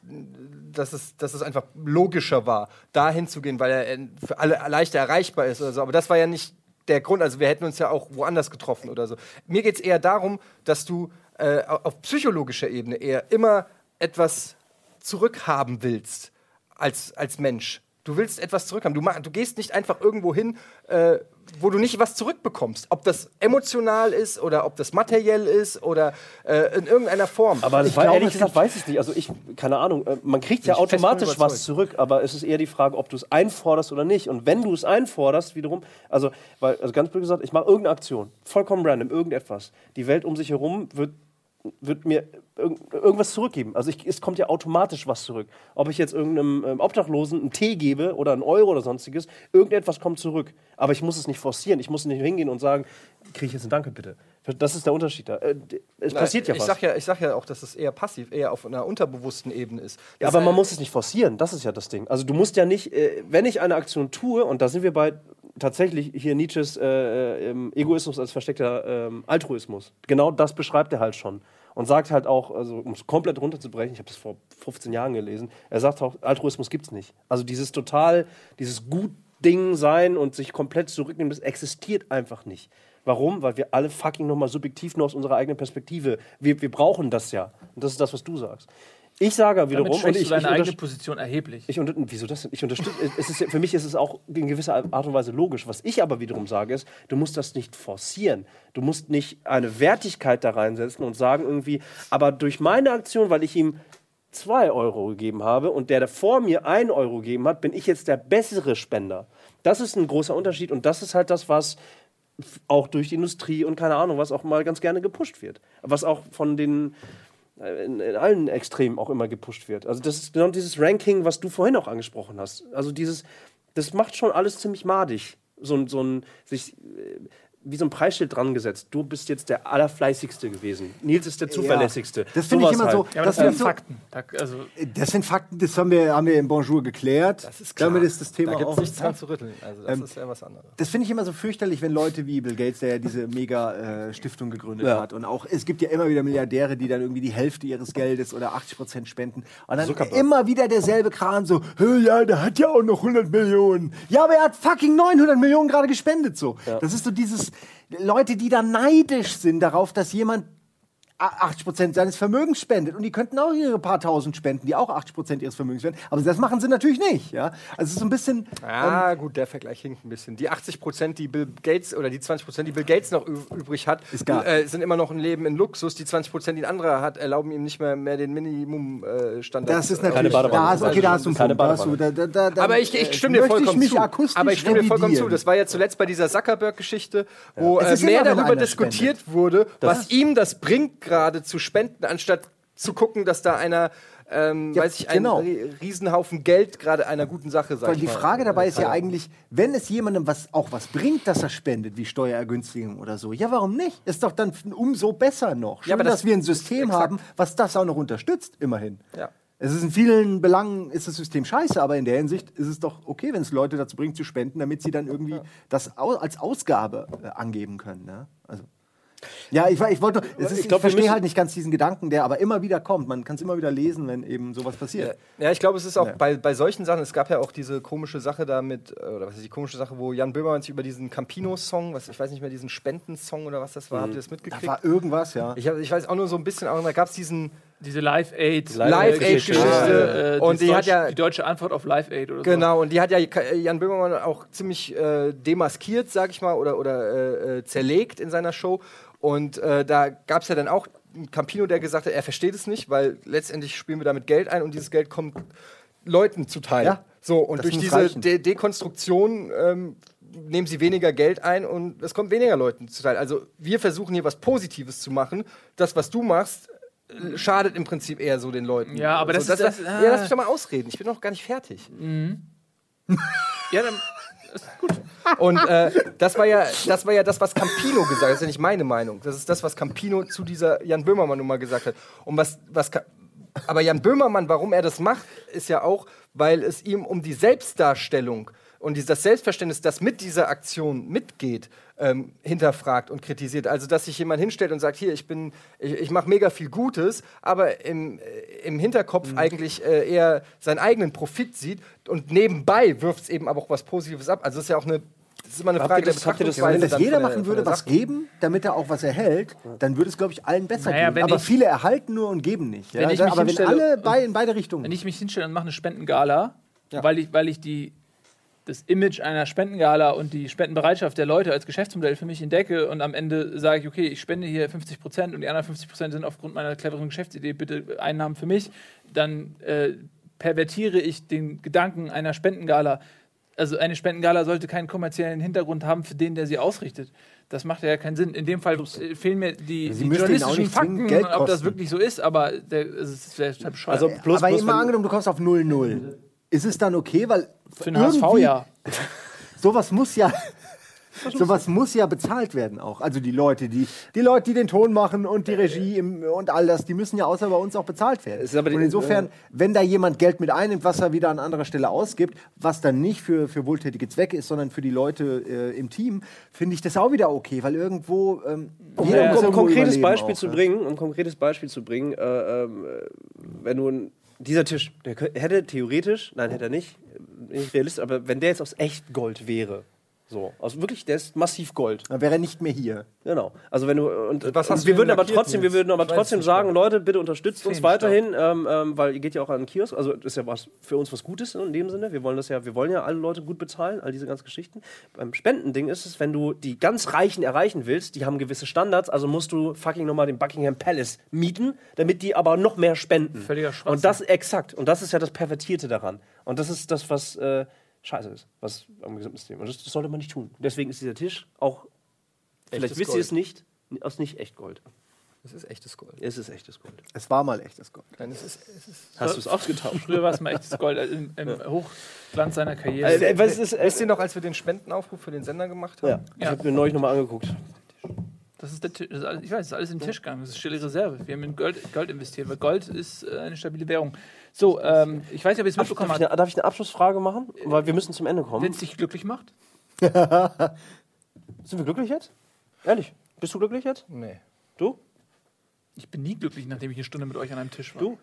dass, es, dass es einfach logischer war, da hinzugehen, weil er äh, für alle leichter erreichbar ist oder so. Aber das war ja nicht der Grund. Also wir hätten uns ja auch woanders getroffen oder so. Mir geht es eher darum, dass du äh, auf psychologischer Ebene eher immer etwas zurückhaben willst als, als Mensch. Du willst etwas zurückhaben. Du, mach, du gehst nicht einfach irgendwo hin, äh, wo du nicht was zurückbekommst. Ob das emotional ist oder ob das materiell ist oder äh, in irgendeiner Form. Aber Ich war ehrlich es gesagt, weiß ich nicht. Also ich, keine Ahnung, äh, man kriegt ja automatisch was zurück, aber es ist eher die Frage, ob du es einforderst oder nicht. Und wenn du es einforderst, wiederum, also, weil, also ganz blöd gesagt, ich mache irgendeine Aktion, vollkommen random, irgendetwas. Die Welt um sich herum wird wird mir irg irgendwas zurückgeben. Also ich, es kommt ja automatisch was zurück. Ob ich jetzt irgendeinem ähm, Obdachlosen einen Tee gebe oder einen Euro oder sonstiges, irgendetwas kommt zurück. Aber ich muss es nicht forcieren. Ich muss nicht hingehen und sagen, kriege ich jetzt ein Danke bitte. Das ist der Unterschied da. Äh, es passiert ja ich was. Sag ja, ich sag ja auch, dass es eher passiv, eher auf einer unterbewussten Ebene ist. Ja, aber man muss es nicht forcieren, das ist ja das Ding. Also du musst ja nicht, äh, wenn ich eine Aktion tue, und da sind wir bei tatsächlich hier Nietzsches äh, äh, ähm, Egoismus als versteckter ähm, Altruismus. Genau das beschreibt er halt schon. Und sagt halt auch, also um es komplett runterzubrechen, ich habe das vor 15 Jahren gelesen, er sagt auch, Altruismus gibt's nicht. Also dieses total, dieses Gut-Ding sein und sich komplett zurücknehmen, das existiert einfach nicht. Warum? Weil wir alle fucking nochmal subjektiv nur aus unserer eigenen Perspektive, wir, wir brauchen das ja. Und das ist das, was du sagst. Ich sage wiederum, Damit und ich, deine ich eigene Position erheblich. ich unter wieso das denn? Ich unterstütze. es ist, für mich ist es auch in gewisser Art und Weise logisch. Was ich aber wiederum sage, ist, du musst das nicht forcieren. Du musst nicht eine Wertigkeit da reinsetzen und sagen irgendwie, aber durch meine Aktion, weil ich ihm zwei Euro gegeben habe und der, der vor mir ein Euro gegeben hat, bin ich jetzt der bessere Spender. Das ist ein großer Unterschied und das ist halt das, was auch durch die Industrie und keine Ahnung, was auch mal ganz gerne gepusht wird. Was auch von den äh, in, in allen Extremen auch immer gepusht wird. Also das ist genau dieses Ranking, was du vorhin auch angesprochen hast. Also dieses, das macht schon alles ziemlich madig. So, ein- so ein, sich, äh, wie so ein Preisschild dran gesetzt. Du bist jetzt der allerfleißigste gewesen. Nils ist der zuverlässigste. Das finde ich immer so. Ja, aber das das, sind so Fakten. Da, also, das sind Fakten, das haben wir, haben wir im Bonjour geklärt. Das ist klar. Damit ist das Thema da gibt auch. es nichts dran zu rütteln. Also das Ähm, ist ja was anderes. Das finde ich immer so fürchterlich, wenn Leute wie Bill Gates, der ja diese Mega-Stiftung gegründet Ja. hat. Und auch, es gibt ja immer wieder Milliardäre, die dann irgendwie die Hälfte ihres Geldes oder 80 Prozent spenden. Und dann Zuckerberg. immer wieder derselbe Kran so, "Hö, ja, der hat ja auch noch 100 Millionen. Ja, aber er hat fucking 900 Millionen gerade gespendet so. Das ist so dieses, Leute, die da neidisch sind darauf, dass jemand 80 Prozent seines Vermögens spendet. Und die könnten auch ihre paar tausend spenden, die auch 80 Prozent ihres Vermögens spenden. Aber das machen sie natürlich nicht. Ja? Also es ist so ein bisschen. Ah, gut, der Vergleich hinkt ein bisschen. Die 80 Prozent, die Bill Gates oder die 20 Prozent, die Bill Gates noch übrig hat, Ist gar- äh, sind immer noch ein Leben in Luxus. Die 20 Prozent, die ein anderer hat, erlauben ihm nicht mehr, mehr den Minimum-Standard. Das ist äh, natürlich. Badewanne Da hast, okay, da hast du einen Keine Punkt. Da hast du, da, da, da, da, Aber ich, äh, ich stimme dir vollkommen ich mich zu. Aber ich stimme dir vollkommen zu. Das war ja zuletzt bei dieser Zuckerberg-Geschichte, wo Es äh, ist mehr darüber diskutiert wurde, was ihm das bringt, gerade zu spenden, anstatt zu gucken, dass da einer, ähm, Ja, weiß ich, ein genau. Rie- Riesenhaufen Geld gerade einer guten Sache, sag Weil ich die Frage dabei ist ja eigentlich, wenn es jemandem was, auch was bringt, dass er spendet, wie Steuerergünstigung oder so, ja, warum nicht? Ist doch dann umso besser noch. Schön, Ja, das- dass wir ein System haben, was das auch noch unterstützt, immerhin. Ja. Es ist in vielen Belangen ist das System scheiße, aber in der Hinsicht ist es doch okay, wenn es Leute dazu bringt zu spenden, damit sie dann irgendwie das als Ausgabe äh, angeben können. Ne? Also. Ja, ich, ich wollte, es ist, Ich ich, glaub, verstehe halt nicht ganz diesen Gedanken, der aber immer wieder kommt. Man kann es immer wieder lesen, wenn eben sowas passiert. Ja, ich glaube, es ist auch Ja. bei, bei solchen Sachen, es gab ja auch diese komische Sache da mit, äh, oder was ist die komische Sache, wo Jan Böhmermann sich über diesen Campino-Song, was ich weiß nicht mehr, diesen Spendensong oder was das war, habt ihr das Da mitgekriegt? war irgendwas, ja. Ich, ich weiß auch nur so ein bisschen, aber da gab es diesen diese Live-Aid. Live-Aid-Geschichte. Äh, Und das die hat ja- Die deutsche Antwort auf Live-Aid oder so. Genau, und die hat ja Jan Böhmermann auch ziemlich äh, demaskiert, sag ich mal, oder, oder äh, äh, zerlegt in seiner Show. Und äh, da gab es ja dann auch einen Campino, der gesagt hat, er versteht es nicht, weil letztendlich spielen wir damit Geld ein und dieses Geld kommt Leuten zuteil. Ja, so, und durch diese. De Dekonstruktion ähm, nehmen sie weniger Geld ein und es kommt weniger Leuten zuteil. Also wir versuchen hier was Positives zu machen. Das, was du machst, schadet im Prinzip eher so den Leuten. Ja, aber das so, ist- das- ja, lass ah. mich doch mal ausreden. Ich bin noch gar nicht fertig. Ja, dann, Und äh, das, war ja, das war ja das, was Campino gesagt hat. Das ist ja nicht meine Meinung. Das ist das, was Campino zu dieser Jan Böhmermann Nummer gesagt hat. Und was, was Ka- aber Jan Böhmermann, warum er das macht, ist ja auch, weil es ihm um die Selbstdarstellung und dieses Selbstverständnis, das mit dieser Aktion mitgeht, ähm, hinterfragt und kritisiert. Also, dass sich jemand hinstellt und sagt, hier, ich bin, ich, ich mache mega viel Gutes, aber im, äh, im Hinterkopf eigentlich äh, eher seinen eigenen Profit sieht und nebenbei wirft es eben aber auch was Positives ab. Also, das ist ja auch eine, das ist immer eine Frage das- das- Ja, wenn das jeder der- machen würde, der was geben, damit er auch was erhält, dann würde es, glaube ich, allen besser Naja, gehen. Aber ich- viele erhalten nur und geben nicht. Ja? Wenn ich mich Aber wenn hinstelle alle bei, in beide Richtungen. wenn ich mich hinstelle und mache eine Spendengala, weil ich, weil ich die, das Image einer Spendengala und die Spendenbereitschaft der Leute als Geschäftsmodell für mich entdecke und am Ende sage ich, okay, ich spende hier 50 Prozent und die anderen 50 Prozent sind aufgrund meiner cleveren Geschäftsidee bitte Einnahmen für mich, dann äh, pervertiere ich den Gedanken einer Spendengala. Also eine Spendengala sollte keinen kommerziellen Hintergrund haben für den, der sie ausrichtet. Das macht ja keinen Sinn. In dem Fall äh, fehlen mir die, Sie die journalistischen Fakten, ob das wirklich so ist, aber der, es wäre total bescheuert. Also plus, aber plus immer angenommen, du kommst auf 0-0. Ist es dann okay? Weil Für den HSV irgendwie- ja. Sowas muss ja. Sowas muss ja bezahlt werden auch. Also die Leute, die, die Leute, die den Ton machen und die Regie im, und all das, die müssen ja außer bei uns auch bezahlt werden. Es ist aber die- und insofern, wenn da jemand Geld mit einnimmt, was er wieder an anderer Stelle ausgibt, was dann nicht für, für wohltätige Zwecke ist, sondern für die Leute äh, im Team, finde ich das auch wieder okay, weil irgendwo ähm, Um, jeder um, muss um ein irgendwo konkretes Beispiel auch, zu bringen, um ein konkretes Beispiel zu bringen, äh, äh, wenn du ein- dieser Tisch, der hätte theoretisch, nein, hätte er nicht, nicht realistisch, aber wenn der jetzt aus Echtgold wäre, so, aus wirklich, der ist massiv Gold. Dann wäre er nicht mehr hier. Genau. Also wenn du und, Was hast und du wir würden aber trotzdem, wir Nils? würden aber trotzdem nicht sagen, Leute, bitte unterstützt uns Feenstaub. weiterhin, ähm, ähm, weil ihr geht ja auch an den Kiosk. Also das ist ja was für uns was Gutes in dem Sinne. Wir wollen das ja, wir wollen ja alle Leute gut bezahlen, all diese ganzen Geschichten. Beim Spendending ist es, wenn du die ganz Reichen erreichen willst, die haben gewisse Standards, also musst du fucking nochmal den Buckingham Palace mieten, damit die aber noch mehr spenden. Völliger Schwachsinn. Und das exakt. Und das ist ja das Pervertierte daran. Und das ist das, was äh, scheiße ist, was am gesamten System. Und das, das sollte man nicht tun. Deswegen ist dieser Tisch auch, vielleicht Echtes wisst ihr Gold. es nicht, aus nicht echt Gold. Das ist echtes Gold. Es ist echtes Gold. Es war mal echtes Gold. Nein, es ist, es ist Hast du es ausgetauscht? Früher war es mal echtes Gold äh, im, im Hochglanz seiner Karriere. Äh, was ist, Wisst ihr noch, als wir den Spendenaufruf für den Sender gemacht haben? ja, ich habe mir neulich nochmal angeguckt. Das ist der Tisch. Das ist alles, ich weiß, das ist alles im Tischgang. Das ist stille Reserve. Wir haben in Gold, Gold investiert, weil Gold ist äh, eine stabile Währung. So, ähm, ich weiß nicht, ob ihr es mitbekommen Darf ich, habt. eine, darf ich eine Abschlussfrage machen? Weil wir müssen zum Ende kommen. Wenn es dich glücklich macht? Sind wir glücklich jetzt? Ehrlich? Bist du glücklich jetzt? Nee. Du? Ich bin nie glücklich, nachdem ich eine Stunde mit euch an einem Tisch war. Du?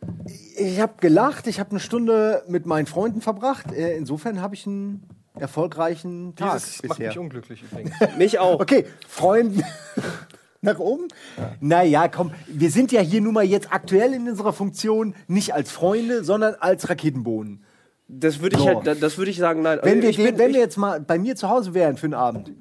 Ich habe gelacht, ich habe eine Stunde mit meinen Freunden verbracht. Äh, Insofern habe ich einen erfolgreichen Tag Dieses macht bisher. mich unglücklich übrigens. Mich auch. Okay, Freunden nach oben. Naja, komm, wir sind ja hier nun mal jetzt aktuell in unserer Funktion nicht als Freunde, sondern als Raketenbohnen. Das würde ich, So. halt, das würde ich sagen, nein. Wenn, Also wir, ich den, bin- wenn ich- wir jetzt mal bei mir zu Hause wären für einen Abend,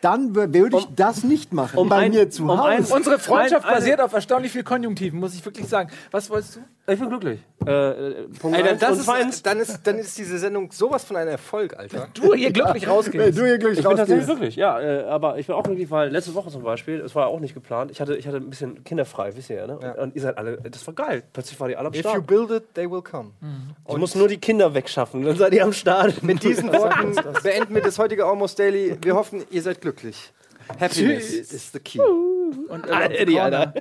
dann wür- würde ich Um- das nicht machen. um bei ein- mir zu um ein- Hause. Unsere Freundschaft Ein- basiert auf erstaunlich viel Konjunktiven, muss ich wirklich sagen. Was wolltest du? Ich bin glücklich. Äh, äh, Punkt Alter, eins. das ist, dann, ist, dann ist diese Sendung sowas von einem Erfolg, Alter. Du hier glücklich rausgehst. du hier glücklich ich bin tatsächlich glücklich, ja. Äh, aber ich bin auch glücklich, weil letzte Woche zum Beispiel, es war auch nicht geplant, ich hatte, ich hatte ein bisschen kinderfrei, wisst ihr ja, ne? Und, Ja. und ihr seid alle, das war geil. Plötzlich war die alle am If you Start. build it, they will come. Ich muss nur die Kinder wegschaffen, dann seid ihr am Start. Mit diesen Worten beenden wir das heutige Almost Daily. Wir hoffen, ihr seid glücklich. Happiness Tschüss. is the key. Und, äh, Eddie, Alter.